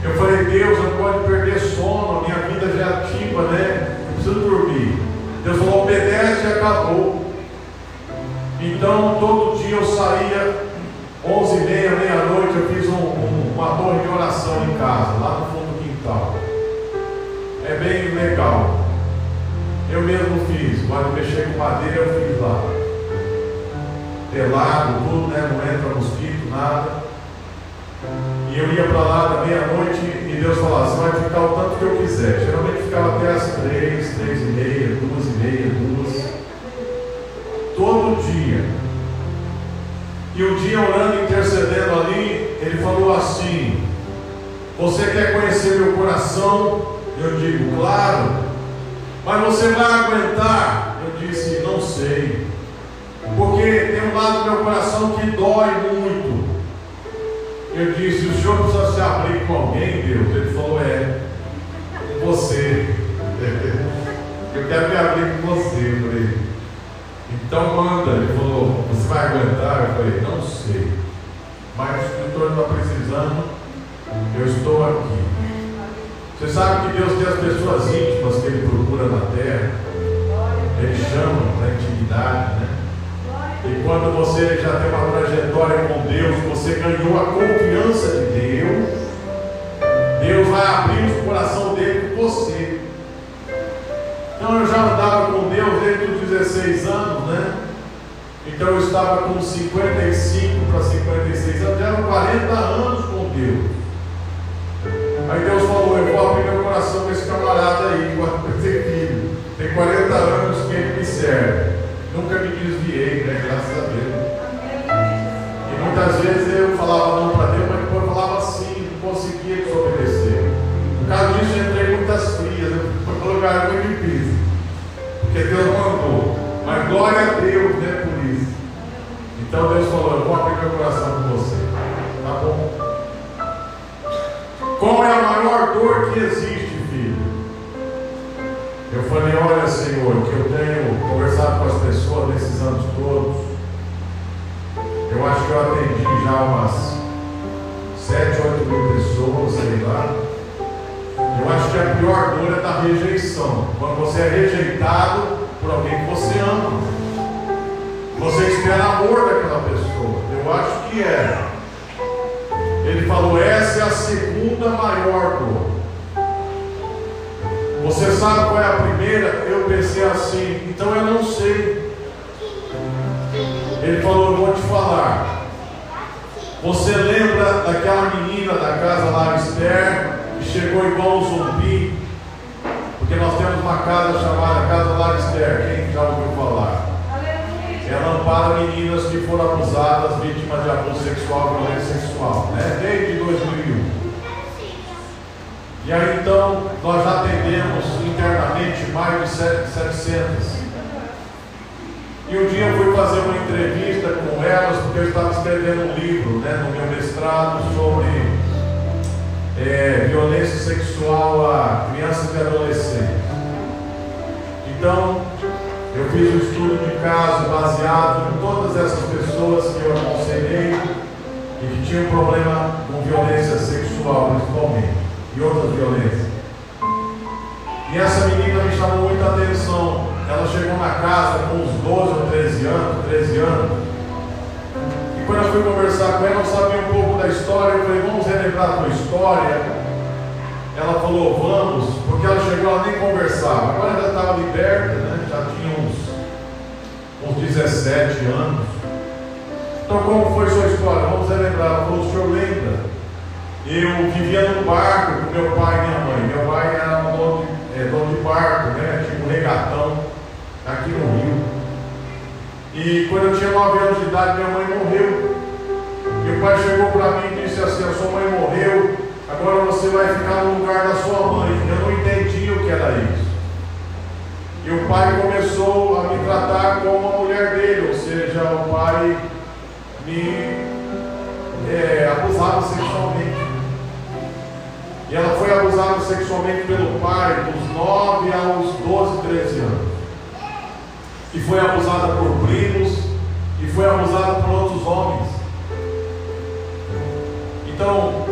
Eu falei, Deus, eu pode perder sono, a minha vida já é ativa, né? Eu preciso dormir. Deus falou, obedece e acabou. Então todo dia eu saía, 11 e meia, meia-noite, eu fiz um, um, uma torre de oração em casa, lá no fundo do quintal é bem legal. Eu mesmo fiz, quando mexer com madeira eu fiz lá. Telado, tudo, né? Não entra mosquito, nada. E eu ia para lá da meia-noite e Deus falava, você vai ficar o tanto que eu quiser. Geralmente ficava até as três, três e meia, duas e meia, duas. Todo dia. E um dia orando, intercedendo ali, ele falou assim, você quer conhecer meu coração? Eu digo, claro. Mas você vai aguentar? Eu disse, não sei. Porque tem um lado do meu coração que dói muito. Eu disse, o senhor precisa se abrir com alguém, Deus? Ele falou, é, com você. [laughs] Eu quero me abrir com você. Eu falei, então manda. Ele falou, você vai aguentar? Eu falei, não sei. Mas o escritor está precisando, eu estou aqui. Você sabe que Deus tem as pessoas íntimas que Ele procura na terra. Ele chama para intimidade, né? E quando você já tem uma trajetória com Deus, você ganhou a confiança de Deus, Deus vai abrir o coração dele com você. Então eu já andava com Deus desde os 16 anos, né? Então eu estava com 55 para 56 anos, já eram 40 anos com Deus. Aí Deus falou, eu vou abrir meu coração com esse camarada aí, ter filho. Tem 40 anos que ele me serve. Nunca me desviei, né? Graças a Deus. E muitas vezes eu falava não para Deus, mas depois eu falava sim, não conseguia desobedecer. Por causa disso eu entrei muitas frias, eu fui para lugar muito difícil. Porque Deus mandou. Mas glória a Deus, né, por isso. Então Deus falou, eu vou abrir meu coração Qual é a maior dor que existe, filho? Eu falei, olha Senhor, que eu tenho conversado com as pessoas nesses anos todos. Eu acho que eu atendi já umas 7, 8 mil pessoas, sei lá. Eu acho que a pior dor é da rejeição. Quando você é rejeitado por alguém que você ama. Você espera amor daquela pessoa. Eu acho que é. Ele falou, essa é a segunda maior dor. Você sabe qual é a primeira? Eu pensei assim, então eu não sei. Ele falou, eu vou te falar. Você lembra daquela menina da casa lá, Esther, que chegou igual um zumbi? Porque nós temos uma casa chamada Casa Lar Esther. Quem já ouviu falar? Ela ampara meninas que foram abusadas, vítimas de abuso sexual, violência sexual, né? Desde 2001. E aí então nós já atendemos internamente mais de 700. E um dia eu fui fazer uma entrevista com elas, porque eu estava escrevendo um livro né, no meu mestrado sobre é, violência sexual a crianças e adolescentes. Então, eu fiz um estudo de caso baseado em todas essas pessoas que eu aconselhei e que tinham problema com violência sexual, principalmente, e outras violências. E essa menina me chamou muita atenção. Ela chegou na casa com uns 12 ou 13 anos, 13 anos. E quando eu fui conversar com ela, eu sabia um pouco da história. Eu falei, vamos relembrar a tua história. Ela falou, vamos, porque ela chegou, ela nem conversava. Agora ela estava liberta, né? Uns, uns 17 anos. Então, como foi sua história? Vamos relembrar. Falou, o senhor lembra? Eu vivia num barco com meu pai e minha mãe. Meu pai era um dono de, é, dono de barco, né? Tipo um regatão, aqui no Rio. E quando eu tinha 9 anos de idade, minha mãe morreu. Meu pai chegou para mim e disse assim: A sua mãe morreu, agora você vai ficar no lugar da sua mãe. Eu não entendi o que era isso. E o pai começou a me tratar como a mulher dele, ou seja, o pai me é, abusava sexualmente. E ela foi abusada sexualmente pelo pai dos 9 aos 12, 13 anos. E foi abusada por primos. E foi abusada por outros homens. Então,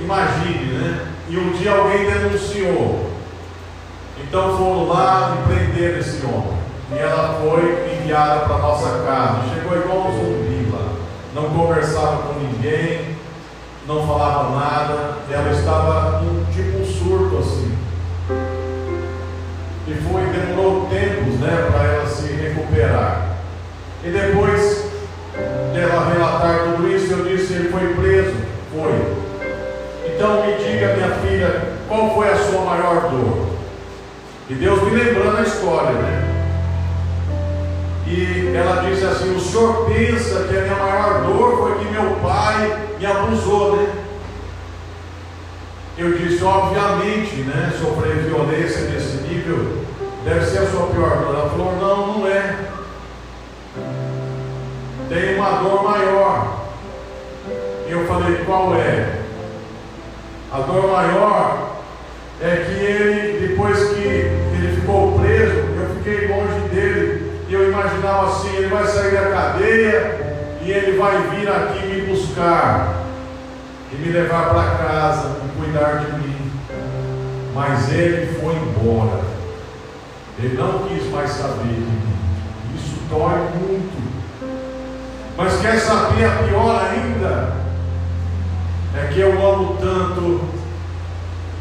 imagine, né? E um dia alguém denunciou. Então foram lá e prenderam esse homem. E ela foi enviada para nossa casa. Chegou igual um zumbi lá. Não conversava com ninguém não falava nada, ela estava em tipo um surto assim. E foi, demorou tempos né, para ela se recuperar. E depois dela relatar tudo isso, eu disse, ele foi preso. Foi. Então me diga, minha filha, qual foi a sua maior dor? E Deus me lembrando a história, né? E ela disse assim: O senhor pensa que a minha maior dor foi que meu pai me abusou, né? Eu disse: Obviamente, né? Sofrer violência nesse nível deve ser a sua pior dor. Ela falou: Não, não é. uma dor maior. E eu falei, qual é? A dor maior é que ele, depois que ele ficou preso, eu fiquei longe dele. E eu imaginava assim, ele vai sair da cadeia e ele vai vir aqui me buscar e me levar para casa e cuidar de mim. Mas ele foi embora. Ele não quis mais saber de mim. Isso dói muito. Mas quer saber a pior ainda? É que eu amo tanto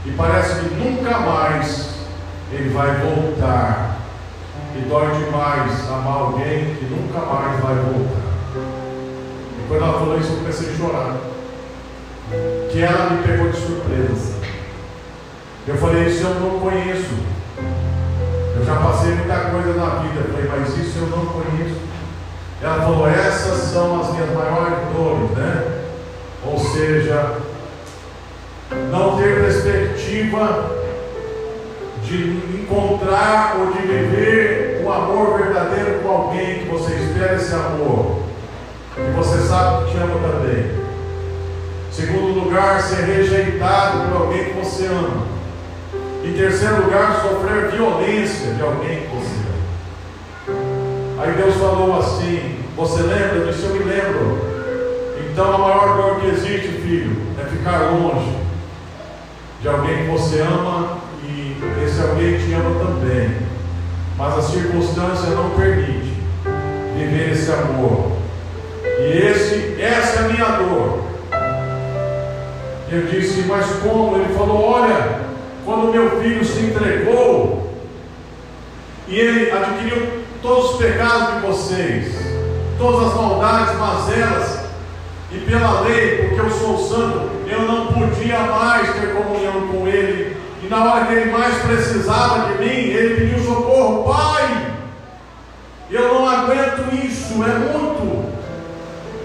e parece que nunca mais ele vai voltar. E dói demais amar alguém que nunca mais vai voltar. E quando ela falou isso, eu comecei a chorar. Que ela me pegou de surpresa. Eu falei, isso eu não conheço. Eu já passei muita coisa na vida. Eu falei, mas isso eu não conheço. Ela falou, essas são as minhas maiores dores, né? Ou seja, não ter perspectiva de encontrar ou de viver um amor verdadeiro com alguém que você espera esse amor, que você sabe que te ama também. Segundo lugar, ser rejeitado por alguém que você ama. Em terceiro lugar, sofrer violência de alguém que você ama. Aí Deus falou assim: Você lembra? Eu disse: Eu me lembro. Então a maior dor que existe, filho, é ficar longe de alguém que você ama e esse alguém te ama também. Mas a circunstância não permite viver esse amor. E esse, essa é a minha dor. Eu disse, mas como? Ele falou, olha, quando meu filho se entregou e ele adquiriu todos os pecados de vocês, todas as maldades, mazelas, e pela lei, porque eu sou santo, eu não podia mais ter comunhão com ele. E na hora que ele mais precisava de mim, ele pediu socorro, Pai, eu não aguento isso, é muito,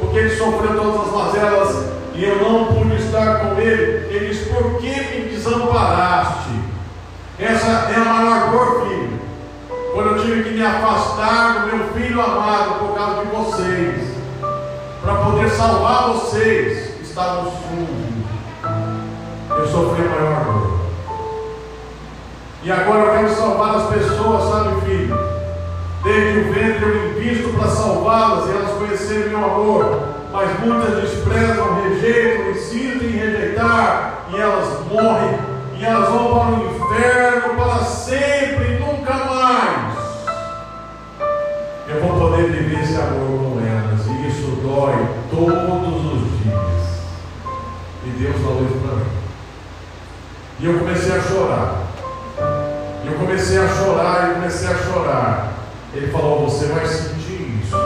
porque ele sofreu todas as mazelas e eu não pude estar com ele. Ele disse: Por que me desamparaste? Essa é a maior dor, filho. Quando eu tive que me afastar do meu filho amado por causa de vocês, para poder salvar vocês que estavam sujos, eu sofri a maior dor. E agora eu quero salvar as pessoas, sabe, filho? Desde o ventre eu invisto para salvá-las e elas conhecerem meu amor mas muitas desprezam, rejeitam, insistem em rejeitar, e elas morrem, e elas vão para o inferno para sempre, nunca mais. Eu vou poder viver esse amor dói todos os dias. E Deus falou isso para mim. E eu comecei a chorar. Eu comecei a chorar, e comecei a chorar. Ele falou: Você vai sentir isso.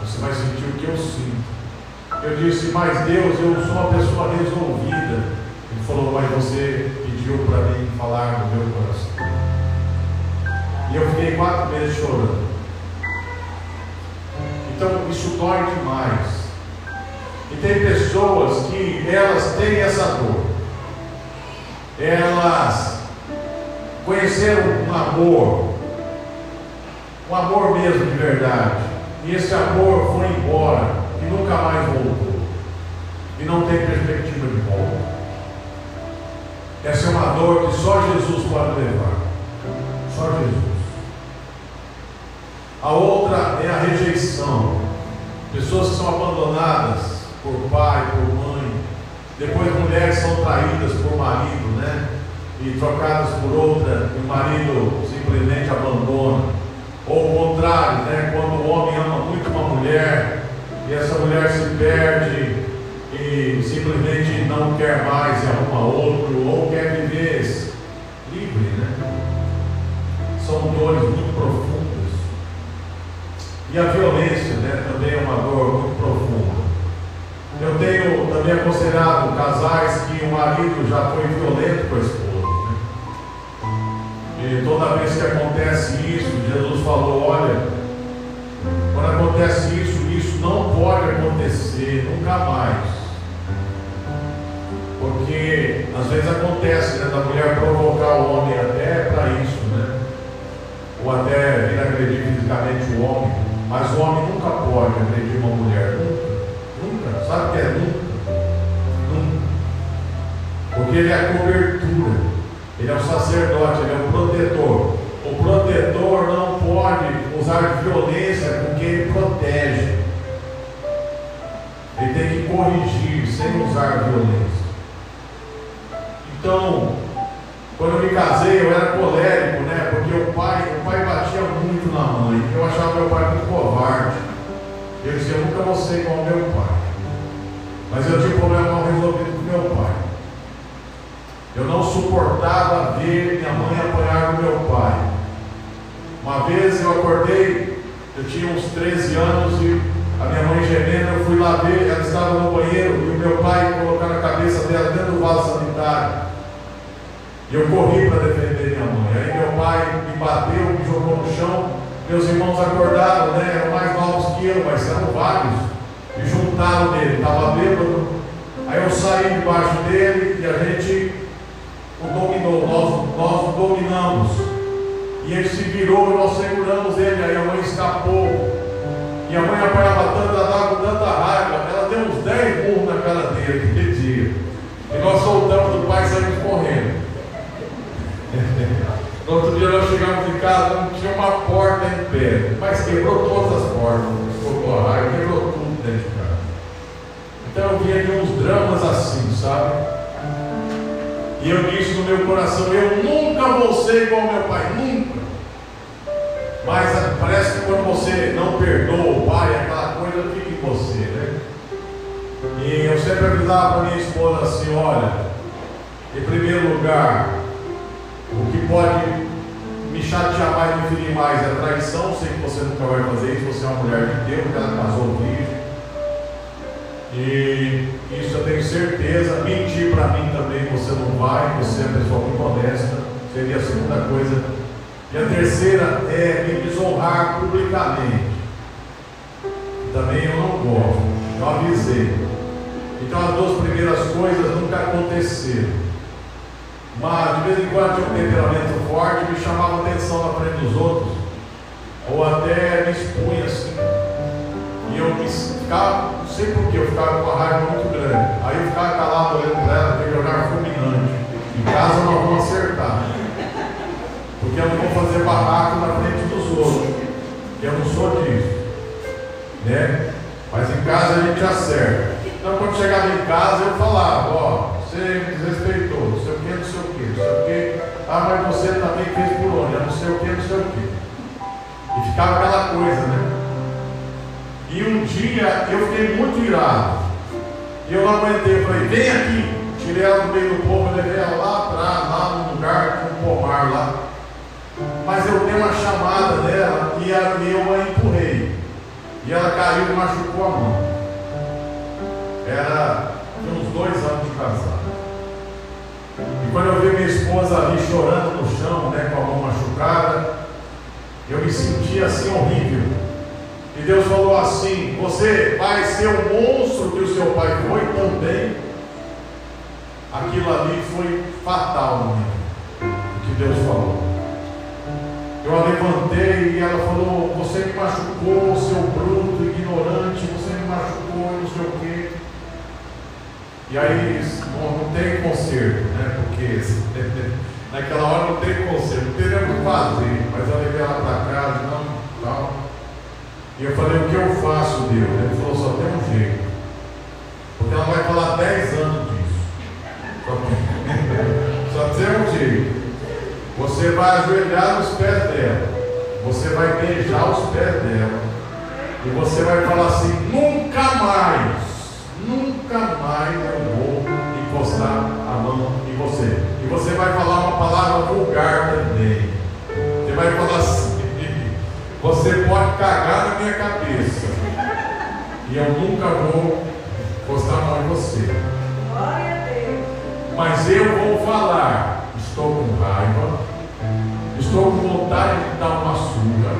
Você vai sentir o que eu sinto. Eu disse, mas Deus, eu sou uma pessoa resolvida. Ele falou, mas você pediu para mim falar no meu coração. E eu fiquei quatro meses chorando. Então isso dói demais. E tem pessoas que elas têm essa dor. Elas conheceram um amor, um amor mesmo de verdade e esse amor foi embora e nunca mais voltou. E não tem perspectiva de volta. Essa é uma dor que só Jesus pode levar. Só Jesus. A outra é a rejeição. Pessoas que são abandonadas por pai, por mãe. Depois mulheres são traídas por marido, né? E trocadas por outra, e o marido simplesmente abandona. Ou o contrário, né? quando o homem ama muito uma mulher e essa mulher se perde e simplesmente não quer mais e arruma outro, ou quer viver livre, né? São dores muito profundas. E a violência né, também é uma dor muito profunda. Eu tenho também aconselhado casais que o marido já foi violento com a esposa. E toda vez que acontece isso, Jesus falou: olha, quando acontece isso, isso não pode acontecer nunca mais. Porque às vezes acontece né, da mulher provocar o homem até para isso, né? Ou até vir agredir fisicamente o homem. Mas o homem nunca pode agredir uma mulher. Nunca. nunca. Sabe o que é nunca? Nunca. Porque ele é a cobertura. Ele é o sacerdote, ele é o protetor. O protetor não pode usar violência com quem ele protege. Ele tem que corrigir sem usar violência. Então, quando eu me casei, eu era colérico, né? Porque o pai, o pai batia muito na mãe. Eu achava meu pai muito covarde. Eu dizia, nunca vou ser igual ao meu pai. Mas eu tinha um problema mal resolvido com meu pai. Eu não suportava ver minha mãe apanhar do meu pai. Uma vez eu acordei, eu tinha uns 13 anos e a minha mãe gemendo, eu fui lá ver, ela estava no banheiro e o meu pai colocando a cabeça dela dentro do vaso sanitário. E eu corri para defender minha mãe. Aí meu pai me bateu, me jogou no chão. Meus irmãos acordaram, né? Eram mais novos que eu, mas eram vários. Me juntaram nele, estava bêbado. Aí eu saí debaixo dele e a gente o dominou, nós, nós o dominamos. E ele se virou e nós seguramos ele. Aí a mãe escapou. E a mãe apanhava estava com tanta raiva. Ela deu uns 10 burros na cara dele [laughs] aquele dia. E nós soltamos o pai e saímos correndo. [laughs] No outro dia nós chegamos em casa, não tinha uma porta em pé, mas quebrou todas as portas, soltou a raiva, quebrou tudo dentro de casa. Então eu vinha de uns dramas assim, sabe? E eu disse no meu coração, eu nunca vou ser igual ao meu pai, nunca. Mas parece que quando você não perdoa o pai, aquela coisa fica em você, né? E eu sempre avisava para minha esposa assim, olha, em primeiro lugar, o que pode me chatear mais, me ferir mais é traição. Sei que você nunca vai fazer isso, você é uma mulher de Deus, ela casou virgem. E isso eu tenho certeza. Mentir para mim também você não vai, você é uma pessoa muito honesta. Seria a segunda coisa. E a terceira é me desonrar publicamente. Também eu não gosto. Eu avisei. Então as duas primeiras coisas nunca aconteceram. Mas de vez em quando tinha um temperamento forte, me chamava atenção na frente dos outros, ou até me expunha assim. E eu ficava, não sei porquê, eu ficava com uma raiva muito grande. Aí eu ficava calado olhando para ela, aquele olhar fulminante. Em casa nós vamos acertar. Porque eu não vou fazer barraco na frente dos outros. Eu não sou disso. Né? Mas em casa a gente acerta. Então quando chegava em casa eu falava, ó, você me desrespeitou, não Ah, mas você também fez por onde? Não sei o que, não sei o que. E ficava aquela coisa, né? E um dia eu fiquei muito irado. E eu não aguentei, eu falei, vem aqui. Tirei ela do meio do povo, levei ela lá atrás, lá no lugar, com um pomar lá. Mas eu dei uma chamada dela e eu a empurrei. E ela caiu e machucou a mão. Era uns dois anos de casado. E quando eu vi minha esposa ali chorando no chão, né, com a mão machucada, eu me senti assim horrível. E Deus falou assim: Você vai ser o monstro que o seu pai foi também. Aquilo ali foi fatal no o que Deus falou. Eu a levantei e ela falou: Você me machucou, seu bruto, ignorante, você me machucou, não sei o quê. E aí não, tem conserto, né? Porque naquela hora não tem conserto, não teria o que fazer, mas eu levei ela para casa, não, tal. E eu falei, o que eu faço, Deus? Ele falou, só tem um jeito. Porque ela vai falar 10 anos disso. [laughs] Só tem, um jeito. Você vai ajoelhar nos pés dela. Você vai beijar os pés dela. E você vai falar assim, nunca mais nunca mais eu vou encostar a mão em você. E você vai falar uma palavra vulgar também. Você vai falar assim: você pode cagar na minha cabeça. E eu nunca vou encostar a mão em você. Mas eu vou falar: estou com raiva, estou com vontade de dar uma surra,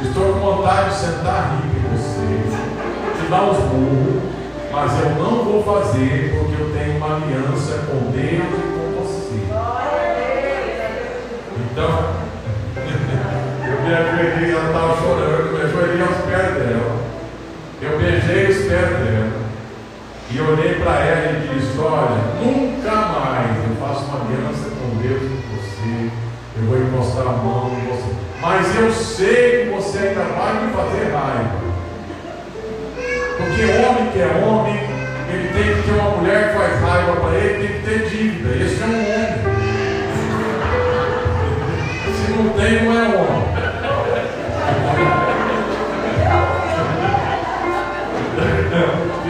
estou com vontade de sentar rico em você, de dar os burros mas eu não vou fazer porque eu tenho uma aliança com Deus e com você. Então, [laughs] eu me ajoelhei, ela estava chorando, me ajoelhei aos pés dela. Eu beijei os pés dela. E olhei para ela e disse: Olha, nunca mais eu faço uma aliança com Deus e com você eu vou encostar a mão em você. Mas eu sei que você ainda vai me fazer raiva. Porque homem que é homem, ele tem que ter uma mulher que faz raiva para ele, tem que ter dívida. Esse é um homem. Se não tem, não é homem.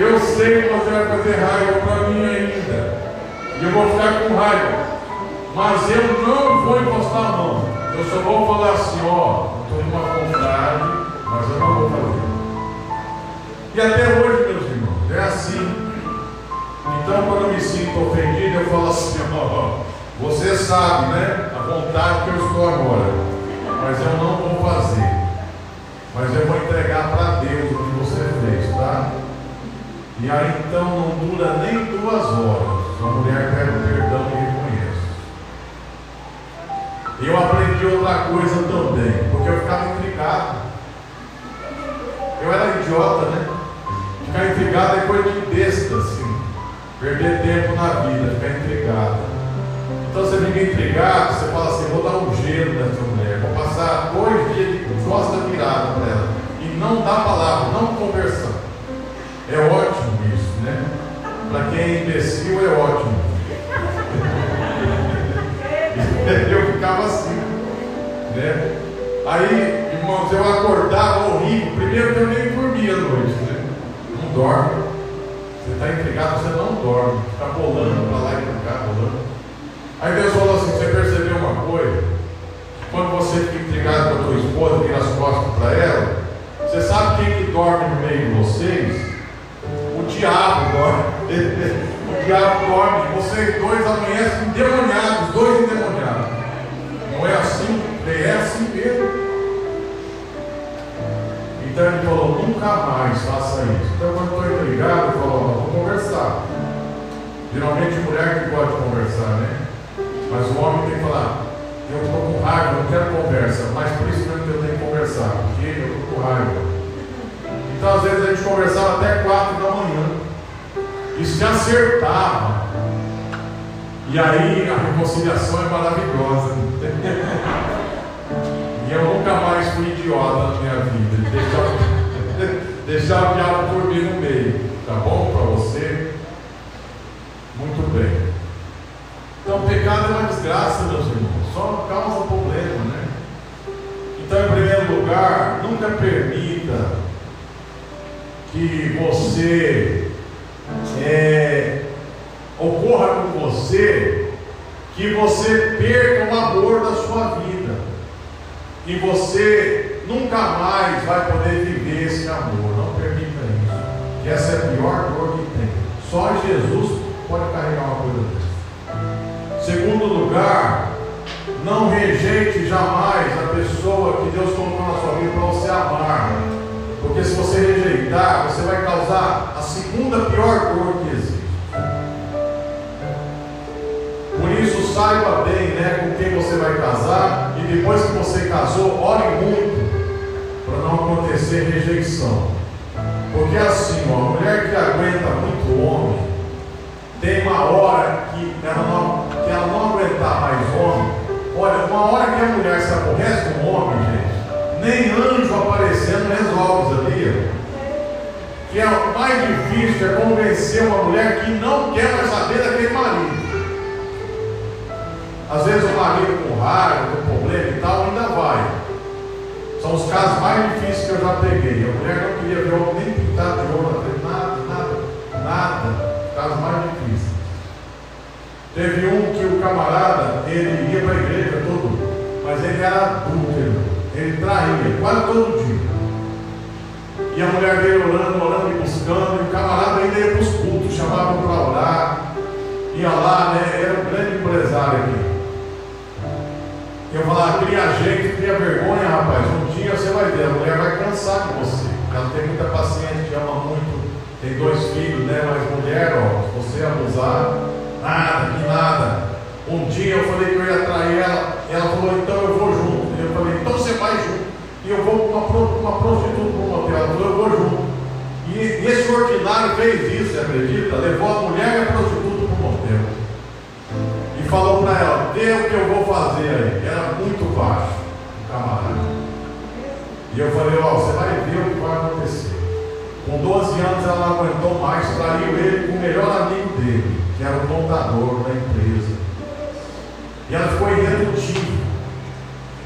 Eu sei que você vai fazer raiva para mim ainda. E eu vou ficar com raiva. Mas eu não vou encostar a mão. Eu só vou falar assim, ó, estou numa vontade, mas eu não vou fazer. E até hoje, meus irmãos, é assim. Então quando eu me sinto ofendido, eu falo assim, ó, você sabe, né? A vontade que eu estou agora. Mas eu não vou fazer. Mas eu vou entregar para Deus o que você fez, tá? E aí então não dura nem duas horas. A mulher pede perdão e reconhece. Eu aprendi outra coisa também, porque eu ficava intrigado. Eu era idiota, né? Ficar intrigado é coisa de besta, assim. Perder tempo na vida, ficar intrigado. Então você fica intrigado, você fala assim, vou dar um gelo nessa mulher, vou passar dois dias de costa virada para ela. E não dá palavra, não conversar. É ótimo isso, né? Para quem é imbecil é ótimo. [laughs] eu ficava assim, né? Aí, irmãos, eu acordava horrível. Primeiro que eu nem dormia à noite, dorme. Você está intrigado, você não dorme. Fica bolando para lá e para cá, bolando. Aí Deus falou assim: você percebeu uma coisa? Quando você fica intrigado com a tua esposa, vira as costas para ela, você sabe quem que dorme no meio de vocês? O diabo dorme. [laughs] o diabo dorme. Vocês dois amanhecem endemoniados, dois endemoniados. Não é assim? É assim mesmo. Então ele falou, nunca mais faça isso. Então quando eu estou intrigado, eu falo, vamos conversar. Geralmente mulher que pode conversar, né? Mas o homem tem que falar, eu estou com raiva, não quero conversa, mas por isso mesmo que eu tenho que conversar, porque eu estou com raiva. Então, às vezes, a gente conversava até quatro da manhã. E se acertava. E aí a reconciliação é maravilhosa. [laughs] eu nunca mais fui idiota na minha vida. Deixar, deixar o diabo dormir no meio. Tá bom para você? Muito bem. Então, pecado é uma desgraça, meus irmãos. Só causa problema, né? Então, em primeiro lugar, nunca permita que você é, ocorra com você que você perca o amor da sua vida e você nunca mais vai poder viver esse amor. Não permita isso. Que essa é a pior dor que tem. Só Jesus pode carregar uma coisa dessa. Segundo lugar, não rejeite jamais a pessoa que Deus colocou na sua vida para você amar. Porque se você rejeitar, você vai causar a segunda pior dor que existe. Por isso, saiba bem né, com quem você vai casar. E depois que você casou, ore muito para não acontecer rejeição. Porque assim, ó, a mulher que aguenta muito homem, tem uma hora que ela não, que ela não aguentar mais homem. Olha, uma hora que a mulher se aborrece com um homem, gente nem anjo aparecendo resolve, sabia? Que é o mais difícil é convencer uma mulher que não quer mais saber daquele marido. Às vezes o marido com raiva, com problema e tal, ainda vai. São os casos mais difíceis que eu já peguei. A mulher não queria ver o nem pintado de ouro, nada, nada, nada. Os casos mais difíceis. Teve um que o camarada, ele ia para a igreja todo, mas ele era adúltero. Ele traía quase todo dia. E a mulher dele orando, orando e buscando, e o camarada ainda ia para os cultos, chamavam para orar, ia lá, né? Era um grande empresário aqui. Eu falava, cria gente, cria vergonha, rapaz. Um dia você vai ver, a mulher vai cansar de você. Ela tem muita paciência, te ama muito, tem dois filhos, né? Mas mulher, ó, se você abusar, nada, que nada. Um dia eu falei que eu ia trair ela, ela falou, então eu vou junto. Eu falei, então você vai junto. E eu vou com uma, uma prostituta para um hotel. Ela falou, eu vou junto. E, e esse ordinário fez isso, você acredita? Levou a mulher e a prostituta. E falou para ela: Vê o que eu vou fazer aí. Era muito baixo, o camarada. E eu falei: Ó, você vai ver o que vai acontecer. Com 12 anos ela não aguentou mais, traiu ele com o melhor amigo dele, que era o contador da empresa. E ela ficou irredutível.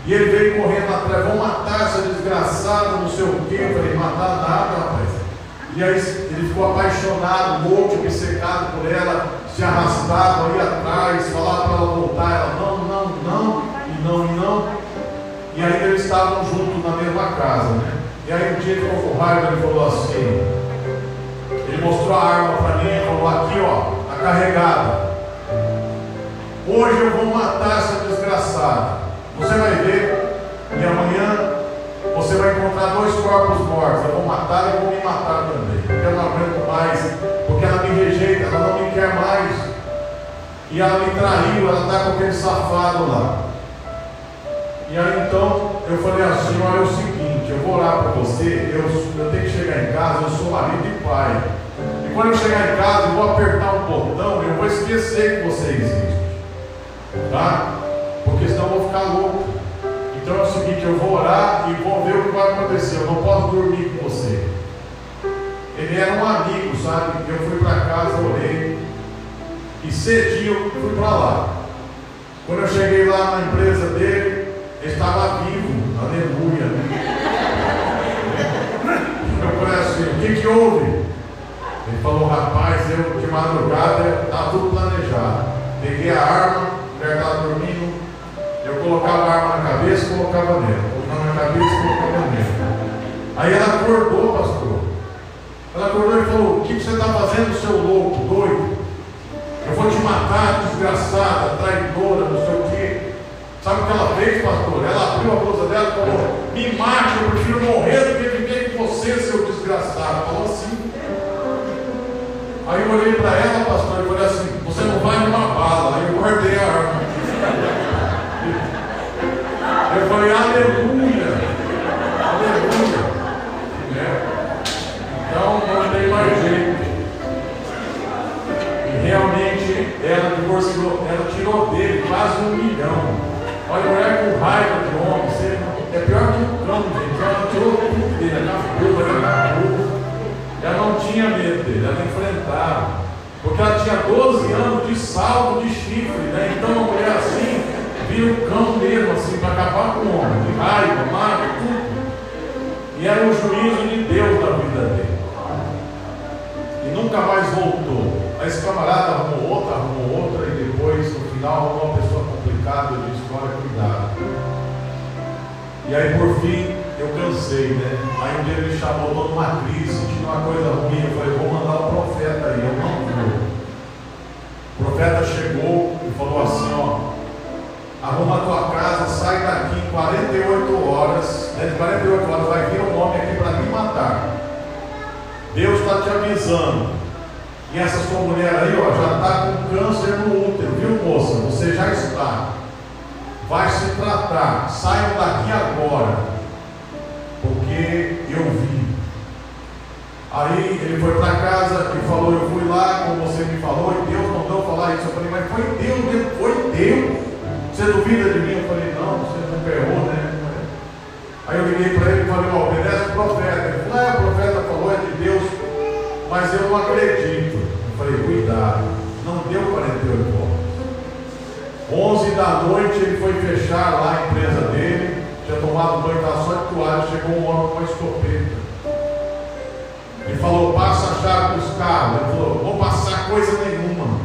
E ele veio correndo atrás, vão matar essa desgraçada, não sei o quê. Eu falei, matar nada, rapaz. E aí ele ficou apaixonado, louco, obcecado por ela, se arrastava, ia atrás, falava para ela voltar, ela não, não, não, e não, e não. E ainda eles estavam juntos na mesma casa, né? E aí um dia ele ficou raiva, ele falou assim, ele mostrou a arma para mim e falou, aqui ó, está carregada. Hoje eu vou matar essa desgraçada. Você vai ver, e amanhã você vai encontrar dois corpos mortos. Eu vou matar e vou me matar também. Porque eu não aguento mais. Porque ela me rejeita, ela não mais. E ela me traiu, ela está com aquele safado lá. E aí então eu falei assim, olha é o seguinte, eu vou orar para você, eu, eu tenho que chegar em casa, eu sou marido e pai. E quando eu chegar em casa, eu vou apertar um botão eu vou esquecer que você existe. Tá? Porque senão eu vou ficar louco. Então é o seguinte, eu vou orar e vou ver o que vai acontecer. Eu não posso dormir com você. Ele era um amigo, sabe? Eu fui para casa, orei. E cedinho fui para lá. Quando eu cheguei lá na empresa dele, ele estava vivo. Aleluia. Eu falei assim, o que, que houve? Ele falou, rapaz, eu de madrugada estava tudo planejado. Peguei a arma, mulher estava dormindo, eu colocava a arma na cabeça e colocava nela. Colocava na cabeça e colocava nela. Aí ela acordou, pastor. Ela acordou e falou: O que, você está fazendo, seu louco, doido? Eu vou te matar, desgraçada, traidora, não sei o quê. Sabe o que ela fez, pastor? Ela abriu a blusa dela e falou: Me mate, eu prefiro morrer do que viver com você, seu desgraçado. Falou assim. Aí eu olhei para ela, pastor, e falei assim: Você não vai numa bala. Aí eu guardei a arma. Eu falei, aleluia, aleluia. Né? Então não tem mais jeito. E realmente ela divorciou, ela tirou dele quase um milhão. Olha, mulher com raiva de homem, você, é pior que o cão, gente. Ela tirou tudo dele, ela ficou, ela Ela não tinha medo dele, ela enfrentava. Porque ela tinha 12 anos de salto de chifre, né? Então uma mulher assim, vira o cão mesmo, assim, para acabar com o homem, de raiva, mágoa, tudo. E era o juízo de Deus na vida dele. E nunca mais voltou. Esse camarada arrumou outra, arrumou outra, e depois, no final, arrumou uma pessoa complicada, eu disse, olha, cuidado. E aí, por fim, eu cansei, né? Aí um dia ele me chamou toda uma crise, tinha uma coisa ruim, eu falei, vou mandar o profeta aí, eu não vou. O profeta chegou e falou assim, ó, arruma a tua casa, sai daqui em 48 horas, dentro de 48 horas vai vir um homem aqui para me matar. Deus está te avisando. E essa sua mulher aí, ó, já está com câncer no útero, viu moça? Você já está. Vai se tratar. Saiam daqui agora. Porque eu vi. Aí ele foi para casa e falou, eu fui lá, como você me falou, e Deus mandou falar isso. Eu falei, mas foi Deus, foi Deus. Você duvida de mim? Eu falei, não, você não perrou, né? Aí eu liguei para ele e falei, ó, obedece o profeta. Ele falou, é, o profeta falou, é de Deus, mas eu não acredito. Eu falei, cuidado, não deu 48 horas. 11 da noite ele foi fechar lá a empresa dele, tinha tomado banho, estava só de toalha, chegou um homem com uma escopeta. Ele falou, passa a chave dos carros. Ele falou, vou passar coisa nenhuma.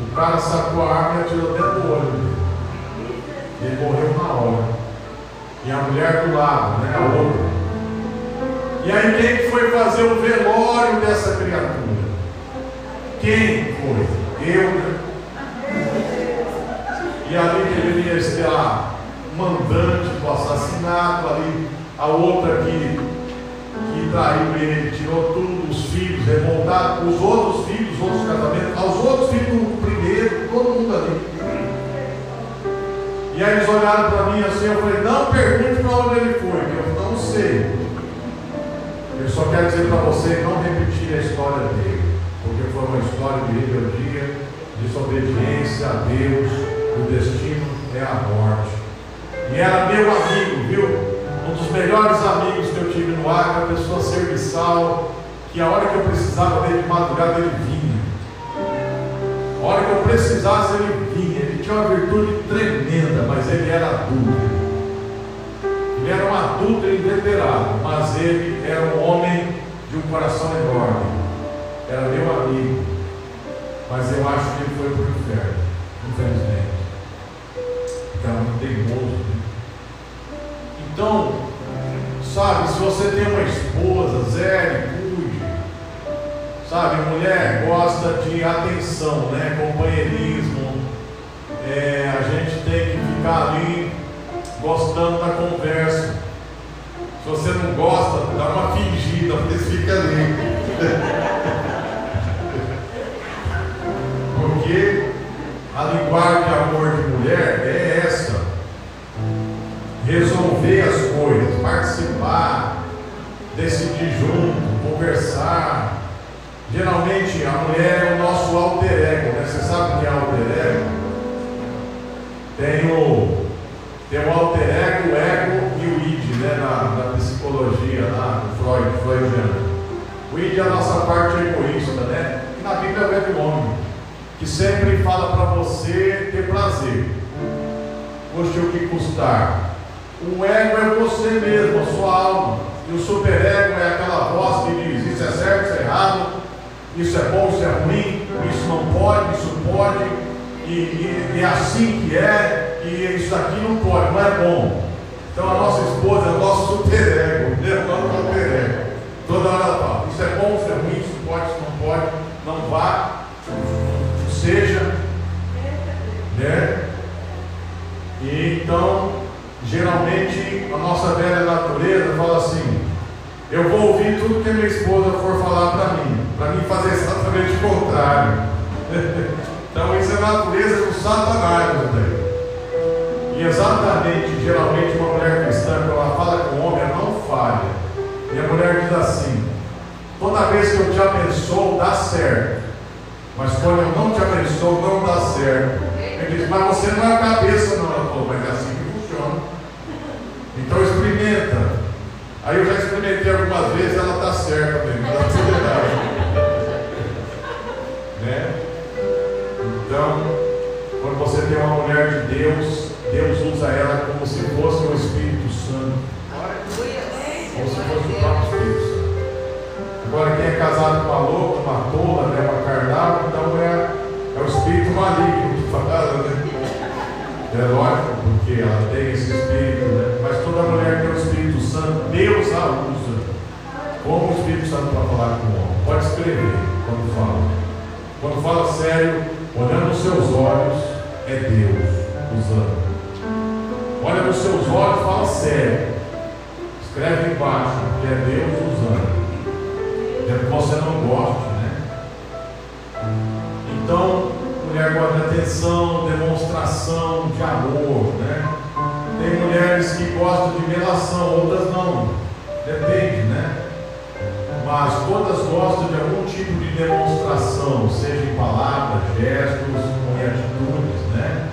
O cara sacou a arma e atirou dentro do olho dele. Ele morreu na hora. E a mulher do lado, né? A outra. E aí quem foi fazer o velório dessa criatura? Quem foi? Eu, né? E ali deveria estar mandante do assassinato, ali a outra que, que traiu ele, tirou tudo, os filhos, revoltado, os outros filhos, os outros casamentos, aos outros filhos primeiro, todo mundo ali. E aí eles olharam para mim assim, eu falei, não pergunte para onde ele foi, que eu não sei. Eu só quero dizer para você não repetir a história dele, porque foi uma história de rebeldia, de desobediência a Deus, o destino é a morte. E era meu amigo, viu? Um dos melhores amigos que eu tive no Acre, uma pessoa serviçal, que a hora que eu precisava dele de madrugada ele vinha. A hora que eu precisasse ele vinha. Ele tinha uma virtude tremenda, mas ele era adulto. Ele era um adulto inveterado, mas ele era um homem de um coração enorme. Era meu amigo. Mas eu acho que ele foi para o inferno, infelizmente. Era muito teimoso. Né? Então, sabe, se você tem uma esposa, Zé, cuide. Sabe, mulher gosta de atenção, né? Companheirismo. É, a gente tem que ficar ali gostando da conversa. Se você não gosta, dá uma fingida, porque fica ali. [laughs] porque a linguagem de amor de mulher é essa. Resolver as coisas, participar, decidir junto, conversar. Geralmente a mulher é o nosso alter ego, né? Você sabe o que é alter ego? Tem o, tem o alter ego, o ego e o id, né? Na, na psicologia, lá Freud, Freudiano. O id é a nossa parte egoísta, né? Na Bíblia é o homem que sempre fala para você ter prazer, custe o que custar. O ego é você mesmo, a sua alma. E o superego é aquela voz que diz: Isso é certo, isso é errado, isso é bom, isso é ruim, isso não pode, isso pode, e, e, e é assim que é, e isso aqui não pode, não é bom. Então a nossa esposa é o nosso superego, né? o superego. Toda hora ela fala: Isso é bom, isso é ruim, isso pode, isso não pode, não vá seja, né? E então, geralmente, a nossa velha natureza fala assim: eu vou ouvir tudo que a minha esposa for falar para mim, para mim fazer exatamente o contrário. [laughs] então, isso é a natureza do Satanás, meu Exatamente, geralmente, uma mulher cristã, quando ela fala com o homem, ela não falha. E a mulher diz assim: toda vez que eu te abençoo, dá certo. Mas quando eu não te abençoo, não dá certo. Ele diz, mas você não é a cabeça, não. Ela falou, mas é assim que funciona. Então experimenta. Aí eu já experimentei algumas vezes, ela está certa mesmo, ela está errado. [laughs] né? Então, quando você tem uma mulher de Deus com uma tola, né, uma carnal, então é, é o espírito maligno que fala, né? É lógico, porque ela tem esse espírito, né? Mas toda mulher tem o Espírito Santo, Deus a usa como o Espírito Santo para falar com o homem. Pode escrever quando fala. Quando fala sério, olhando nos seus olhos, é Deus usando. Olha nos seus olhos, fala sério. Escreve embaixo, que é Deus usando você não goste, né? Então, mulher gosta de atenção, demonstração de amor, né? Tem mulheres que gostam de relação, outras não. Depende, né? Mas todas gostam de algum tipo de demonstração, seja em palavras, gestos em atitudes, né?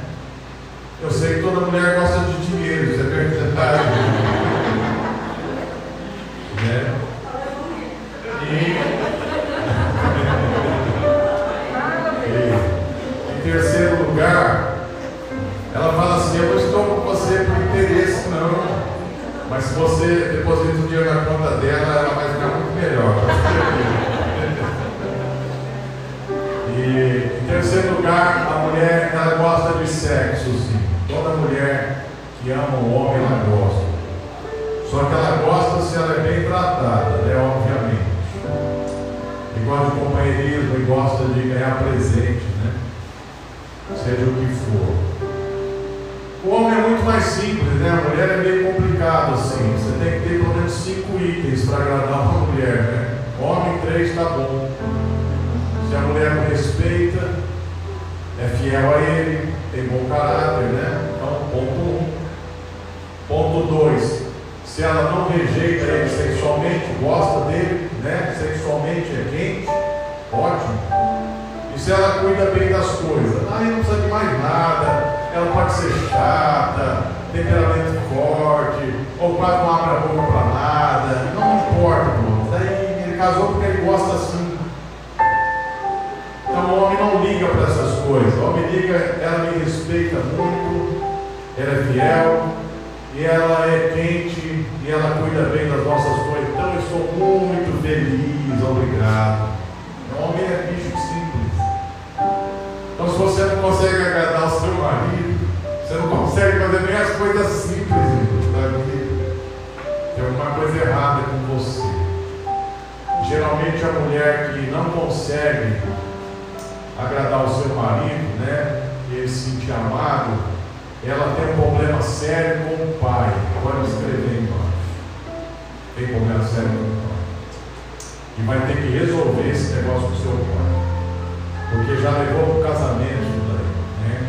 Eu sei que toda mulher gosta de dinheiro, isso é verdade. Tem problema sério com o pai. Pode escrever embaixo. Tem problema sério com o pai. E vai ter que resolver esse negócio com o seu pai. Porque já levou para o casamento daí. Né?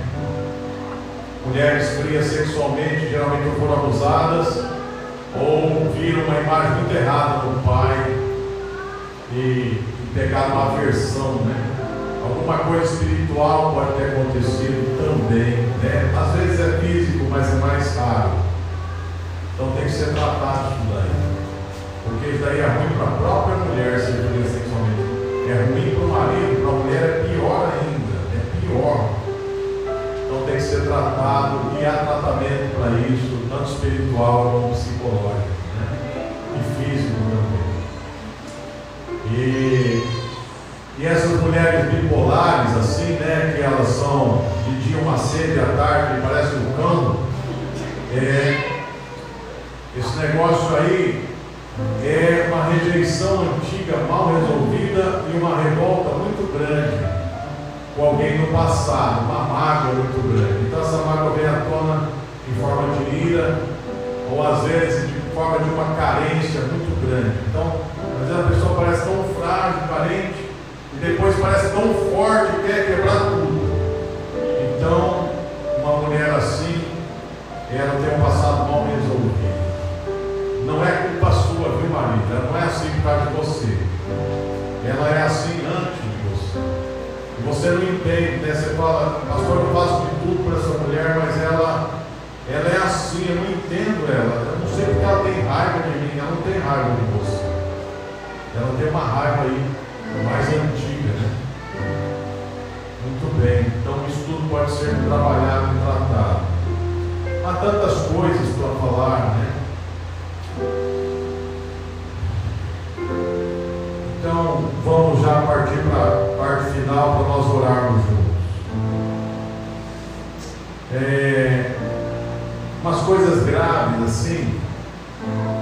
Mulheres frias sexualmente geralmente foram abusadas ou viram uma imagem muito errada do pai e, e pegaram uma aversão, né? Alguma coisa espiritual pode ter acontecido também, né? Às vezes é físico, mas é mais raro. Então tem que ser tratado isso daí. Porque isso daí é ruim para a própria mulher se viver sexualmente. É ruim para o marido, para a mulher é pior ainda. É pior. Então tem que ser tratado e há tratamento para isso, tanto espiritual como psicológico. Né? E físico também. E e essas mulheres bipolares, assim, né, que elas são de dia uma sede, à tarde parece um cão, é, esse negócio aí é uma rejeição antiga mal resolvida e uma revolta muito grande com alguém no passado, uma mágoa muito grande. Então essa mágoa vem à tona em forma de ira, ou às vezes de forma de uma carência muito grande. Então, às vezes a pessoa parece tão frágil, carente, depois parece tão forte que quer quebrar tudo. Então, uma mulher assim, ela tem um passado mal resolvido. Não é culpa sua, viu, marido? Ela não é assim por causa de você. Ela é assim antes de você. E você não entende, né? Você fala, pastor, eu faço de tudo por essa mulher, mas ela, ela é assim, eu não entendo ela. Eu não sei porque ela tem raiva de mim, ela não tem raiva de você. Ela tem uma raiva aí mais antiga, né? Muito bem, então isso tudo pode ser trabalhado e tratado. Há tantas coisas para falar, né? Então vamos já partir para a parte final para nós orarmos juntos. É, umas coisas graves assim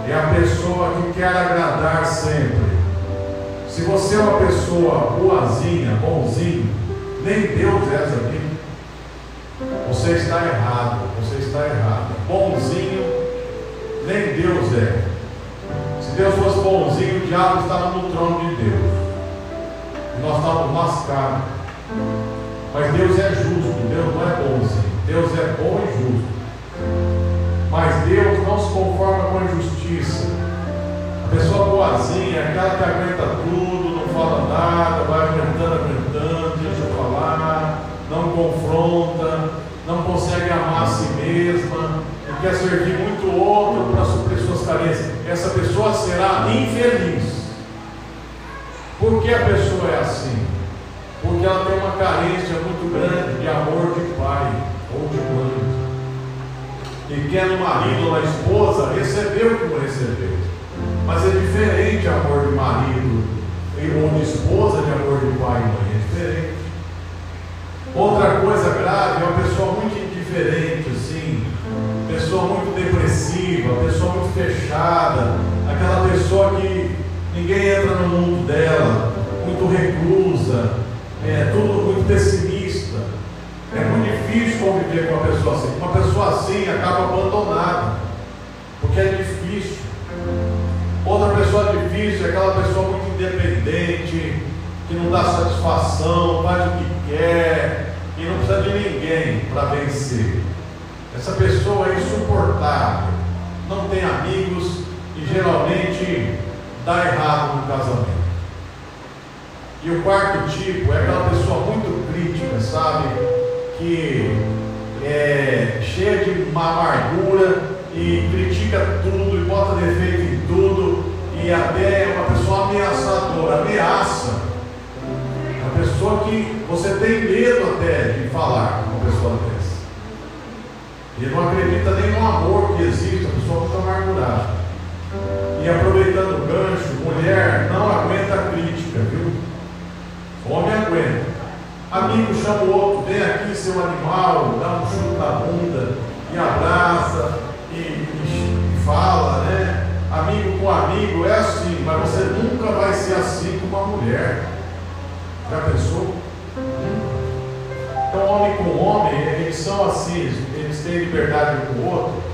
é a pessoa que quer agradar sempre se você é uma pessoa boazinha, bonzinho, nem Deus é assim. Você está errado, você está errado. Bonzinho, nem Deus é. Se Deus fosse bonzinho, o diabo estava no trono de Deus. E nós estávamos lascados. Mas Deus é justo, Deus não é bonzinho. Deus é bom e justo. Mas Deus não se conforma com a injustiça. Pessoa boazinha, aquela que aguenta tudo, não fala nada, vai aguentando, aguentando, deixa eu falar, não confronta, não consegue amar a si mesma, e quer servir muito outro para suprir suas carências. Essa pessoa será infeliz. Por que a pessoa é assim? Porque ela tem uma carência muito grande de amor de pai ou de mãe. E quer no marido ou na esposa receber o que não recebeu. Mas é diferente amor de marido ou de esposa de amor de pai e mãe. É diferente. Outra coisa grave é uma pessoa muito indiferente, assim, pessoa muito depressiva, pessoa muito fechada, aquela pessoa que ninguém entra no mundo dela, muito reclusa, é tudo muito pessimista. É muito difícil conviver com uma pessoa assim. Uma pessoa assim acaba abandonada, porque é difícil. Difícil aquela pessoa muito independente, que não dá satisfação, faz o que quer e não precisa de ninguém para vencer. Essa pessoa é insuportável, não tem amigos e geralmente dá errado no casamento. E o quarto tipo é aquela pessoa muito crítica, sabe? Que é cheia de uma amargura e critica tudo e bota defeito em tudo e até é uma pessoa ameaçadora, ameaça. Uma pessoa que você tem medo até de falar com uma pessoa dessa. E não acredita nem no amor que existe, a pessoa muito amargurada. E aproveitando o gancho, mulher não aguenta crítica, viu? Homem aguenta. Amigo chama o outro, vem aqui seu animal, dá um chute na bunda e abraça e, e fala, né? Amigo com amigo é assim, mas você nunca vai ser assim com uma mulher. Já pensou? Então, homem com homem, eles são assim, eles têm liberdade um com o outro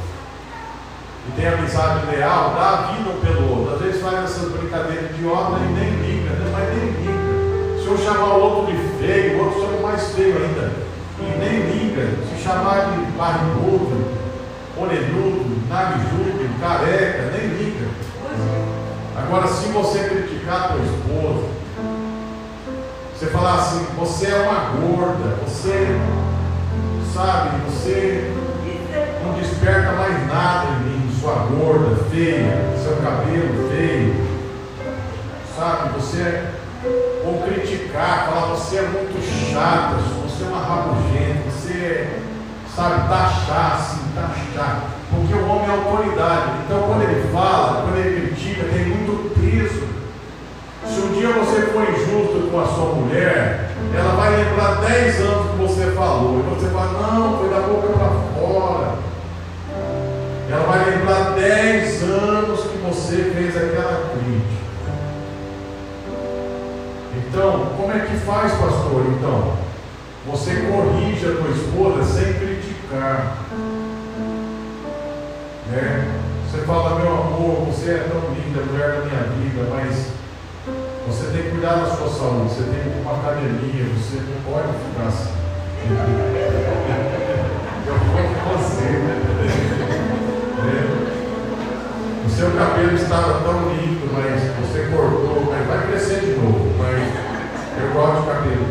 e tem amizade leal, dá a vida um pelo outro. Às vezes faz essas brincadeiras idiotas e nem liga, né? mas nem liga. Se eu chamar o outro de feio, o outro chama mais feio ainda. E nem liga. Se chamar de barrigudo, orelhudo, narigudo, careca, nem liga. Agora, se você criticar a tua esposa, você falar assim, você é uma gorda, você, sabe, você não desperta mais nada em mim, sua gorda, feia, seu cabelo feio, sabe, você, ou criticar, falar, você é muito chata, você é uma rabugenta, você, sabe, taxar assim, porque o homem é autoridade, então quando ele fala, quando ele critica, tem muito peso. Se um dia você for injusto com a sua mulher, ela vai lembrar 10 anos que você falou. E você fala, não, foi da boca para fora. Ela vai lembrar 10 anos que você fez aquela crítica. Então, como é que faz, pastor? Então, você corrige a tua esposa sem criticar. Né? Você fala, meu amor, você é tão linda, mulher da minha vida, mas você tem que cuidar da sua saúde, você tem que ir uma academia, você não pode ficar assim. [laughs] Eu vou com você. Né? O seu cabelo estava tão lindo, mas você cortou, mas vai crescer de novo. Mas eu gosto de cabelo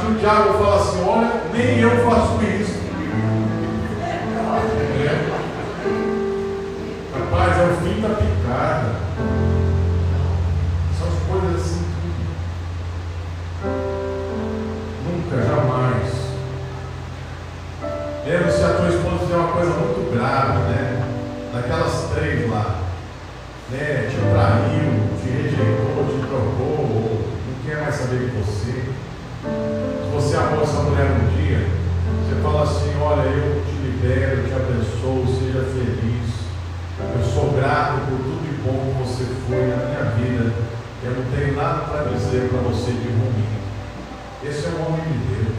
acho que o diabo fala assim: olha, nem eu faço isso. É. Rapaz, é o fim da picada. São as coisas assim. Nunca, jamais. Mesmo se a tua esposa fizer uma coisa muito grave, né? Daquelas três lá, né? Te traiu, te rejeitou, te trocou, ou não quer mais saber de você. Mulher um dia, você fala assim, olha, eu te libero, te abençoo, seja feliz. Eu sou grato por tudo de bom que você foi na minha vida. Eu não tenho nada para dizer para você de ruim. Esse é o homem de Deus.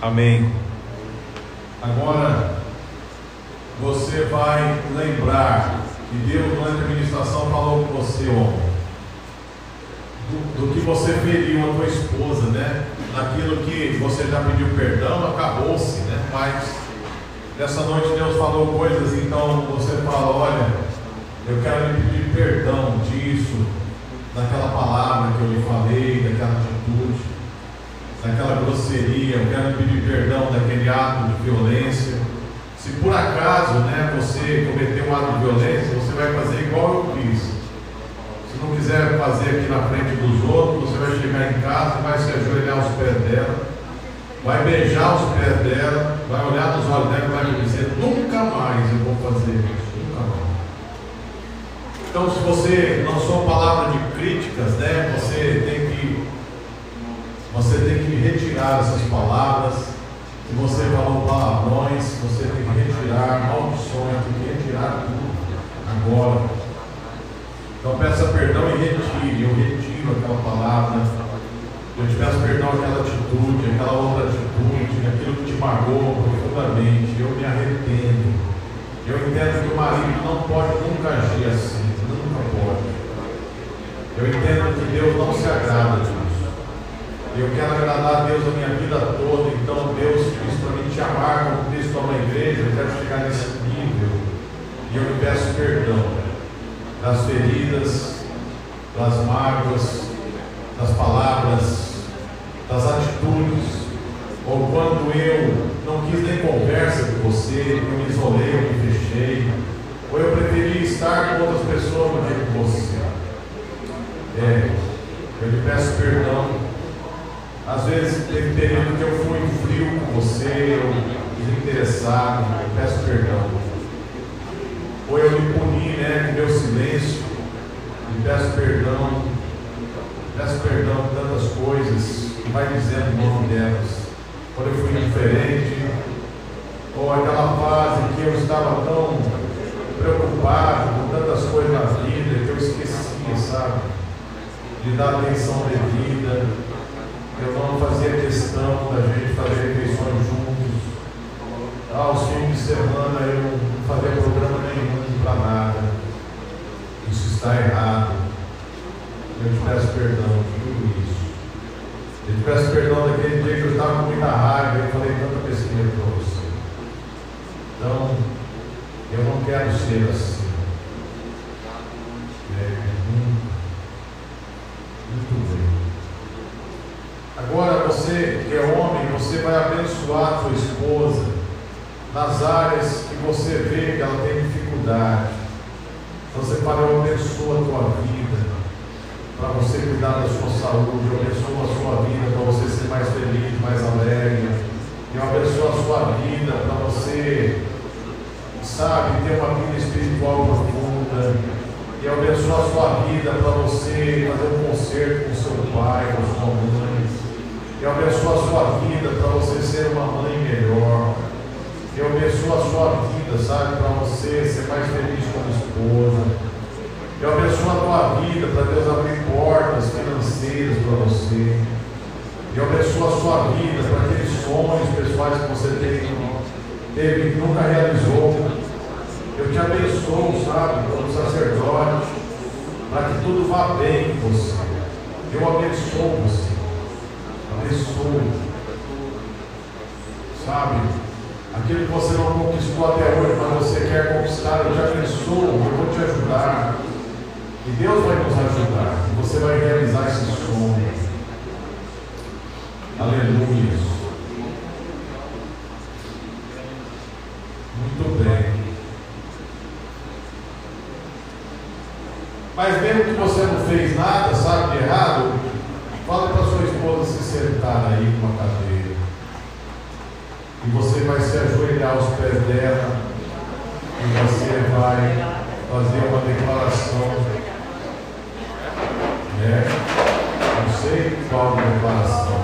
Amém. Agora, você vai lembrar que Deus, durante a ministração, falou com você ontem. Do, do que você feriu a tua esposa, né? Naquilo que você já pediu perdão, acabou-se, né? Mas nessa noite Deus falou coisas, então você fala, olha, eu quero lhe pedir perdão disso, daquela palavra que eu lhe falei, daquela atitude, daquela grosseria, eu quero lhe pedir perdão daquele ato de violência. Se por acaso né, você cometeu um ato de violência, você vai fazer igual eu fiz. Se não quiser fazer aqui na frente dos outros, você vai chegar em casa, vai se ajoelhar aos pés dela, vai beijar os pés dela, vai olhar nos olhos dela e vai dizer: Nunca mais eu vou fazer isso, nunca mais. Então, se você não sou palavra de críticas, né, você tem que você tem que retirar essas palavras. Se você falou palavrões, você tem que retirar maldições, tem que retirar tudo agora. Então peça perdão e retire. Eu retiro aquela palavra. Eu te peço perdão aquela atitude, aquela outra atitude, aquilo que te magoou profundamente. Eu me arrependo. Eu entendo que o marido não pode nunca agir assim. Nunca pode. Eu entendo que Deus não se agrada disso. Eu quero agradar a Deus a minha vida toda. Então, Deus quis para te amar como Cristo a igreja. Eu quero chegar nesse nível. E eu me peço perdão das feridas, das mágoas, das palavras, das atitudes. Ou quando eu não quis nem conversa com você, eu me isolei, eu me fechei. Ou eu preferi estar com outras pessoas do que com você. É, eu lhe peço perdão às vezes teve período que eu fui frio com você, eu desinteressado, eu peço perdão. Ou eu me puni, né, com meu silêncio, e peço perdão, peço perdão por tantas coisas, vai dizendo o nome delas. Quando eu fui diferente, ou aquela fase que eu estava tão preocupado com tantas coisas na vida que eu esquecia, sabe? De dar atenção devida. Eu não fazia questão da gente fazer refeições juntos. Aos fins de semana eu não fazia programa nenhum para nada. Isso está errado. Eu te peço perdão. Eu te peço perdão daquele dia que eu estava com muita raiva e falei tanta besteira para você. Então, eu não quero ser assim. É, muito bem. Agora você que é homem, você vai abençoar sua esposa nas áreas que você vê que ela tem dificuldade. Você fala, eu abençoo a tua vida para você cuidar da sua saúde, eu abençoo a sua vida para você ser mais feliz, mais alegre. Eu abençoo a sua vida para você sabe, ter uma vida espiritual profunda. E abençoa a sua vida para você fazer um concerto com seu pai, com sua mãe. E abençoa a sua vida para você ser uma mãe melhor. E abençoa a sua vida, sabe, para você ser mais feliz como esposa. E abençoa a tua vida para Deus abrir portas financeiras para você. E abençoa a sua vida para aqueles sonhos pessoais que você tem, teve e nunca realizou. Eu te abençoo, sabe, como sacerdote, para que tudo vá bem com você. Eu abençoo você. Abençoo. Sabe, aquilo que você não conquistou até hoje, mas você quer conquistar, eu te abençoo, eu vou te ajudar. E Deus vai nos ajudar. Você vai realizar esse sonho. Aleluia. Muito bem. Mas mesmo que você não fez nada, sabe de errado, fala para sua esposa se sentar aí numa cadeira. E você vai se ajoelhar aos pés dela. E você vai fazer uma declaração. É, não sei qual declaração.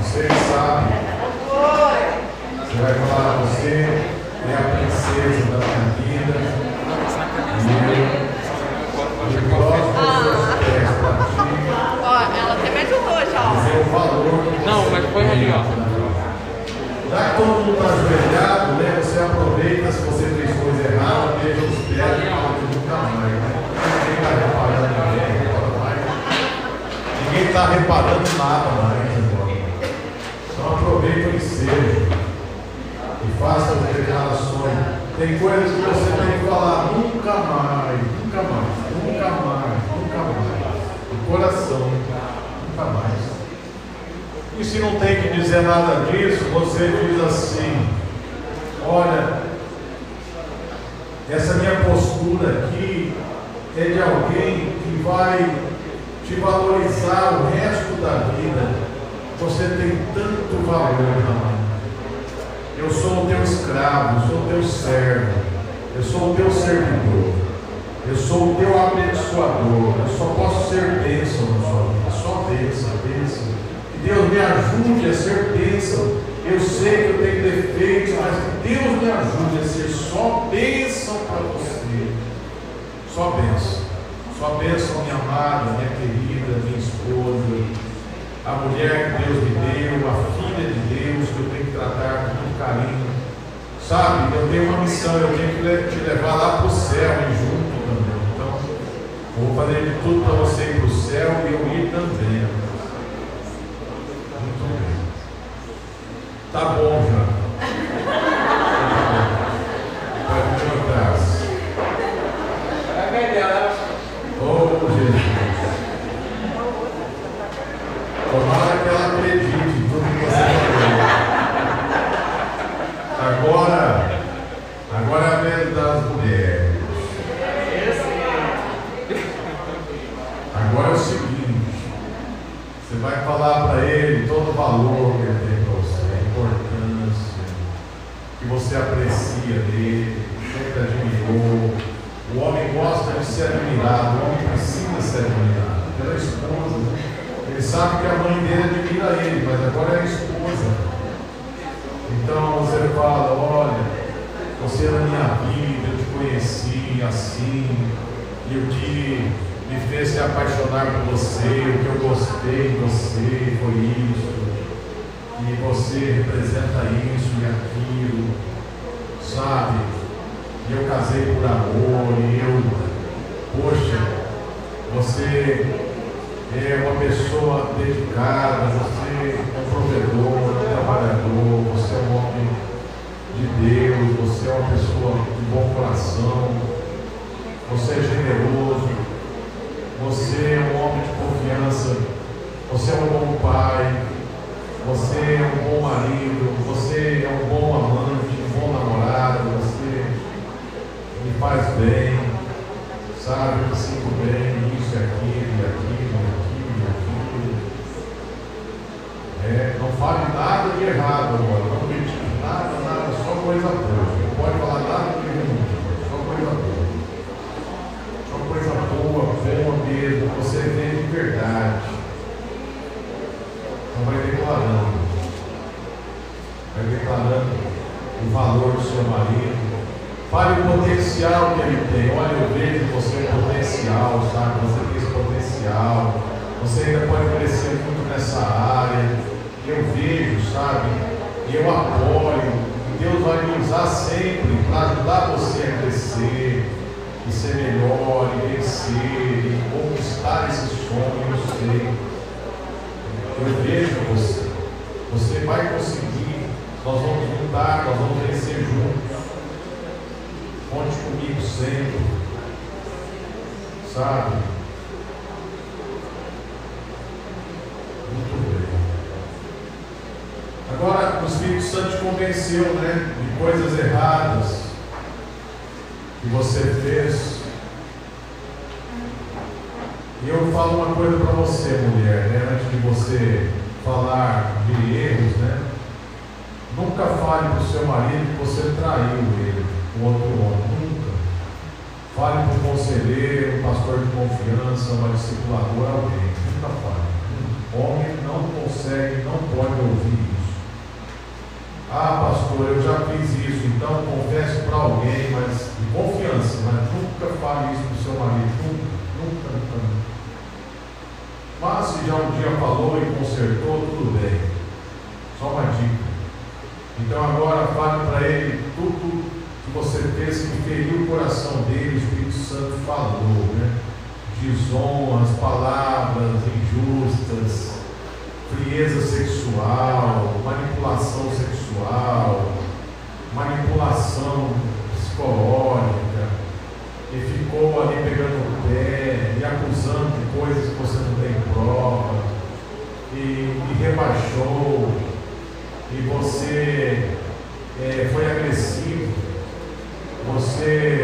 Você sabe. Você vai falar, você é a princesa da minha vida. E eu Ó, ela até me ajudou já, ó. Não, mas foi ali, ó. Já que todo mundo está ajoelhado, né? Você aproveita se você fez coisa errada, beija os pés e fala que nunca mais, né? Ninguém está reparando ninguém agora mais. Ninguém está reparando nada mais agora. Então aproveita o ensejo e faça as declarações. Tem coisas que você tem que falar nunca mais, nunca mais, nunca mais, nunca mais. No coração, nunca mais. E se não tem que dizer nada disso, você diz assim: olha, essa minha postura aqui é de alguém que vai te valorizar o resto da vida. Você tem tanto valor na mão. Eu sou o teu escravo, eu sou o teu servo, eu sou o teu servidor, eu sou o teu abençoador, eu só posso ser bênção na sua vida, só bênção, bênção. Que Deus me ajude a ser bênção. Eu sei que eu tenho defeitos, mas que Deus me ajude a ser só bênção para você. Só bênção. Só bênção, minha amada, minha querida, minha esposa a mulher que Deus me deu, a filha de Deus que eu tenho que tratar com muito carinho. Sabe, eu tenho uma missão, eu tenho que te levar lá para o céu e junto também. Então, vou fazer de tudo para você ir para o céu e eu ir também. Muito bem. Tá bom já. Pode me Oh, Jesus. Tomara que ela acredite em tudo que você falou. Agora, agora é a vez das mulheres. Agora é o seguinte: você vai falar para ele todo o valor que ele tem para você, a importância. você aprecia dele, sempre admirou. O homem gosta de ser admirado, o homem precisa ser admirado pela esposa. Ele sabe que a mãe dele admira ele, mas agora é a esposa. Então você fala, olha, você na minha vida, eu te conheci assim, e o que me fez se apaixonar por você, o que eu gostei de você foi isso, e você representa isso e aquilo, sabe? eu casei por amor, e eu, poxa, você é uma pessoa dedicada, você é um provedor, um trabalhador, você é um homem de Deus, você é uma pessoa de bom coração, você é generoso, você é um homem de confiança, você é um bom pai, você é um bom marido, você é um bom amante, bom namorado, você me faz bem, sabe, me sinto bem, isso e aquilo, e aquilo, e aquilo, e aquilo. É, não fale nada de errado agora, não critique nada, nada, só coisa boa. Não pode falar nada de ruim, só coisa boa. Só coisa boa, boa mesmo, você vê de verdade. Então vai declarando. Vai declarando o seu marido, Fale o potencial que ele tem. Olha, eu vejo você potencial, sabe? Você tem esse potencial. Você ainda pode crescer muito nessa área. Eu vejo, sabe? Eu apoio. Deus vai me usar sempre para ajudar você a crescer, e ser melhor, e vencer, e conquistar esses sonhos. Eu sei. Eu vejo você. Você vai conseguir. Nós vamos lutar, nós vamos vencer juntos. Conte comigo sempre. Sabe? Muito bem. Agora o Espírito Santo te convenceu, né? De coisas erradas que você fez. E eu falo uma coisa para você, mulher, né? antes de você falar de erros, né? Nunca fale para o seu marido que você traiu ele o outro homem. Nunca. Fale para um conselheiro, um pastor de confiança, uma discipuladora, alguém. Nunca fale. Homem não consegue, não pode ouvir isso. Ah, pastor, eu já fiz isso, então confesso para alguém, mas de confiança, mas nunca fale isso para o seu marido. Nunca, nunca, nunca, nunca. Mas se já um dia falou e consertou, tudo bem. Só uma dica. Então agora fale para ele tudo que você fez que feriu o coração dele, o Espírito Santo falou, né? Desonras, palavras injustas, frieza sexual, manipulação sexual, manipulação psicológica, e ficou ali pegando o pé e acusando de coisas que você não tem prova, e, e rebaixou, e você é, foi agressivo. Você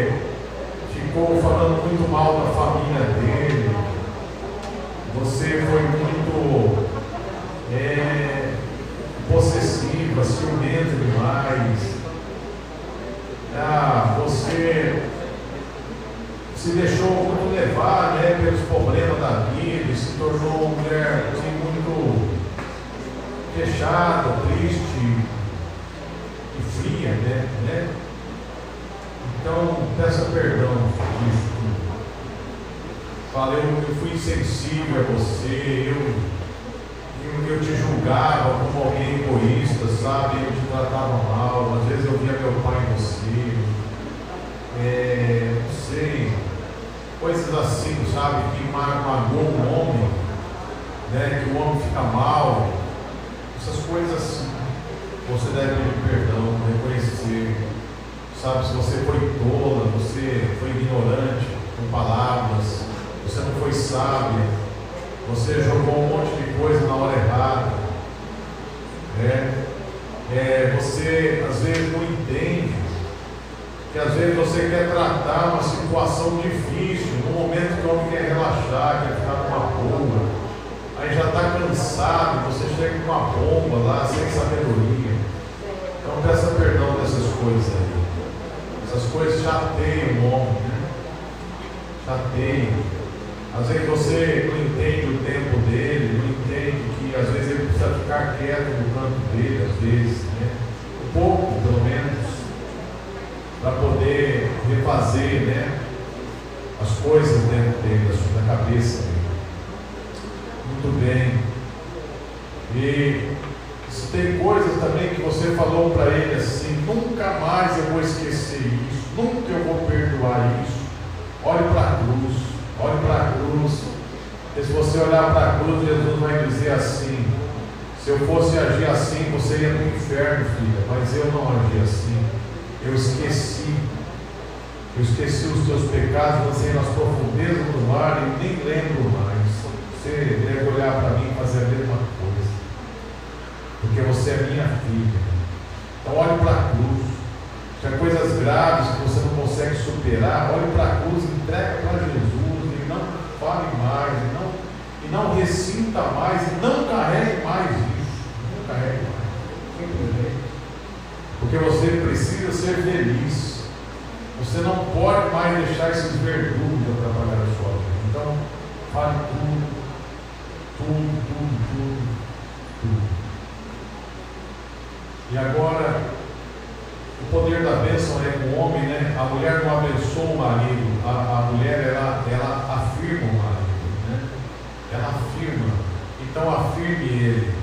afirme ele,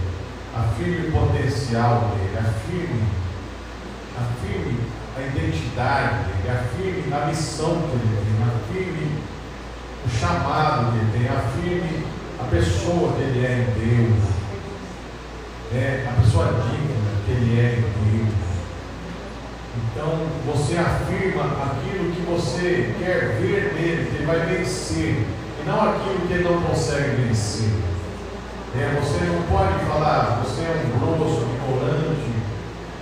afirme o potencial dele, afirme, afirme a identidade dele, afirme a missão que ele tem, afirme o chamado que ele tem, afirme a pessoa que ele é em Deus, é a pessoa digna que ele é em Deus. Então você afirma aquilo que você quer ver nele, que ele vai vencer, e não aquilo que ele não consegue vencer. É, você não pode falar, você é um grosso, ignorante,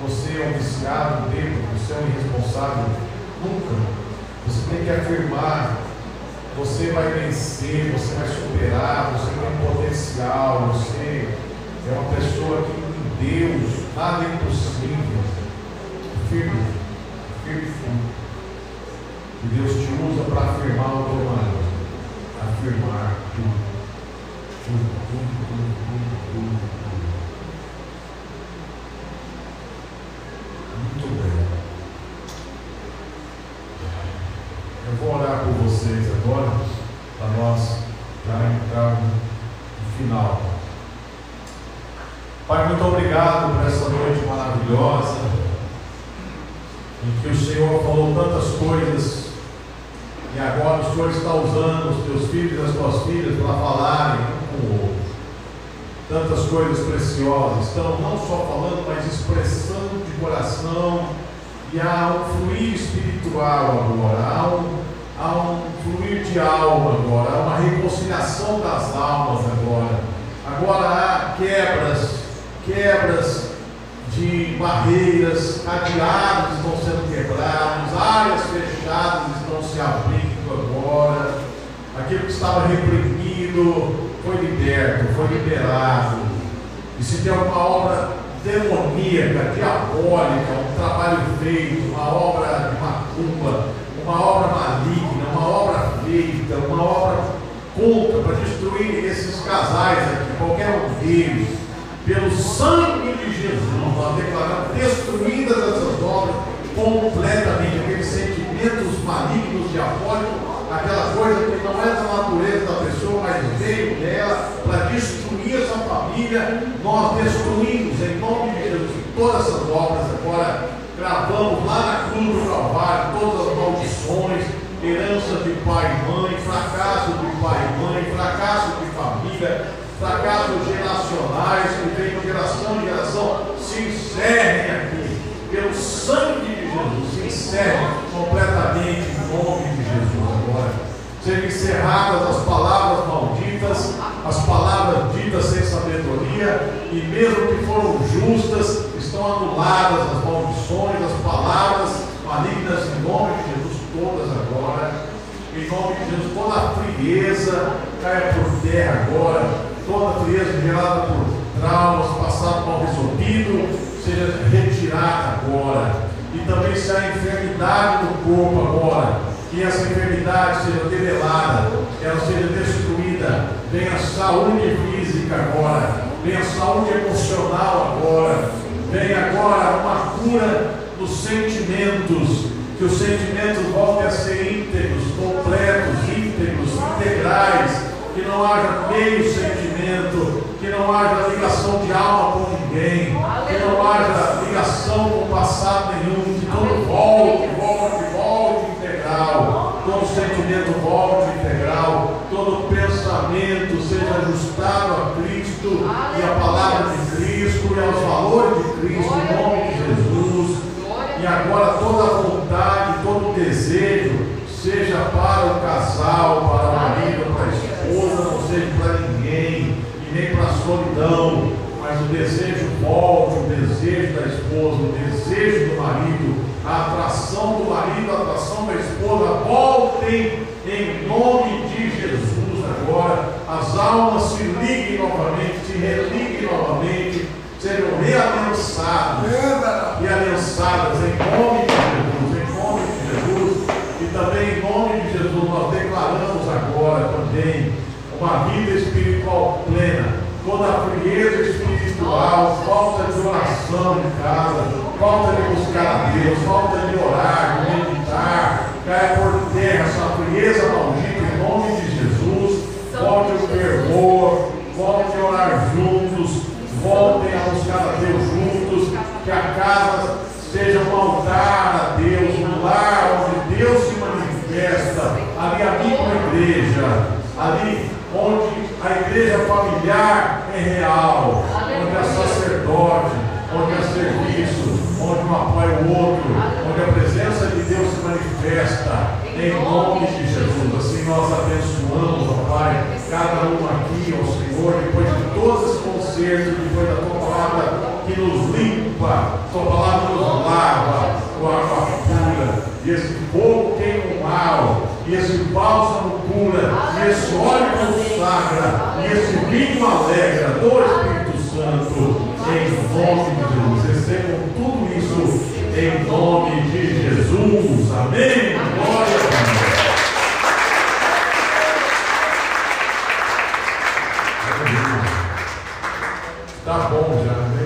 você é um viciado, bêbado, você é um irresponsável. Nunca. Você tem que afirmar você vai vencer, você vai superar, você tem potencial, você é uma pessoa que em Deus nada é impossível. Firme, firme, firme. E Deus te usa para afirmar o teu marido. Afirmar tudo. Tudo, tudo, tudo, tudo, tudo, tudo. Muito bem. Eu vou orar por vocês agora, para nós já entrarmos no final. Pai, muito obrigado por essa noite maravilhosa, em que o Senhor falou tantas coisas, e agora o Senhor está usando os teus filhos e as tuas filhas para falarem um com o outro. Tantas coisas preciosas, estão não só falando, mas expressando de coração. E há um fluir espiritual agora, há um, há um fluir de alma agora, há uma reconciliação das almas agora. Agora há quebras, quebras de barreiras, cadeados estão sendo quebrados, áreas fechadas estão se abrindo agora. Aquilo que estava reprimido foi liberto, foi liberado. E se tem alguma obra demoníaca, diabólica, um trabalho feito, uma obra de macumba, uma obra maligna, uma obra feita, uma obra contra para destruir esses casais aqui, qualquer um deles, pelo sangue de Jesus, nós declaramos destruídas essas obras completamente, aqueles sentimentos malignos, diabólicos, aquela coisa que não é da natureza da pessoa, mas veio dela para destruir essa família, nós destruímos em nome de Jesus todas essas obras. Agora, gravamos lá na cruz do Calvário todas as maldições, herança de pai e mãe, fracasso de pai e mãe, fracasso de família, fracassos geracionais que vem de geração em geração, se encerrem aqui, pelo sangue de Jesus, se encerrem completamente em nome de Jesus agora sejam encerradas as palavras malditas, as palavras ditas sem sabedoria, e mesmo que foram justas, estão anuladas as maldições, as palavras malignas em nome de Jesus, todas agora. Em nome de Jesus, toda a frieza caia por terra agora, toda a frieza gerada por traumas, passado mal resolvido, seja retirada agora. E também se há enfermidade no corpo agora, que essa enfermidade seja debelada, que ela seja destruída. Venha saúde física agora, venha saúde emocional agora, venha agora uma cura dos sentimentos, que os sentimentos voltem a ser íntegros, completos, íntegros, integrais. Que não haja meio sentimento, que não haja ligação de alma com ninguém, que não haja ligação com o passado nenhum, que todo volte, volte, todo sentimento volte integral, todo pensamento seja ajustado a Cristo e a palavra de Cristo e aos valores de Cristo, em nome de Jesus. E agora toda vontade, todo desejo seja para o casal, para o marido, para a esposa, não seja para ninguém, e nem para a solidão, mas o desejo volte, o desejo da esposa, o desejo do marido, a atração do marido, a atração da esposa, voltem em nome de Jesus agora, as almas se liguem novamente, se religuem novamente, sejam realiançadas, e aliançadas em nome de Jesus, em nome de Jesus. Também em nome de Jesus nós declaramos agora também uma vida espiritual plena, toda frieza espiritual, falta de oração em casa, falta de buscar a Deus, falta de orar, de meditar, cai por terra essa frieza maldita em nome de Jesus, volte o fervor, volte a orar juntos, voltem a buscar a Deus juntos, que a casa seja um altar a Deus, um lar onde Deus se manifesta, ali a igreja, ali onde a igreja familiar é real, onde há sacerdote, onde há serviço, onde um apoia o outro, onde a presença de Deus se manifesta, em nome de Jesus. Assim nós abençoamos, ó Pai, cada um aqui, ó Senhor, depois de todos esses concertos, depois da tua palavra que nos limpa, tua palavra nos lava com a água pura, esse fogo queima o mal, e esse bálsamo cura, e esse óleo consagra, e esse vinho alegra do Espírito Santo, em nome de Jesus. Recebam tudo isso em nome de Jesus. Amém. Glória a Deus. Tá bom já, né?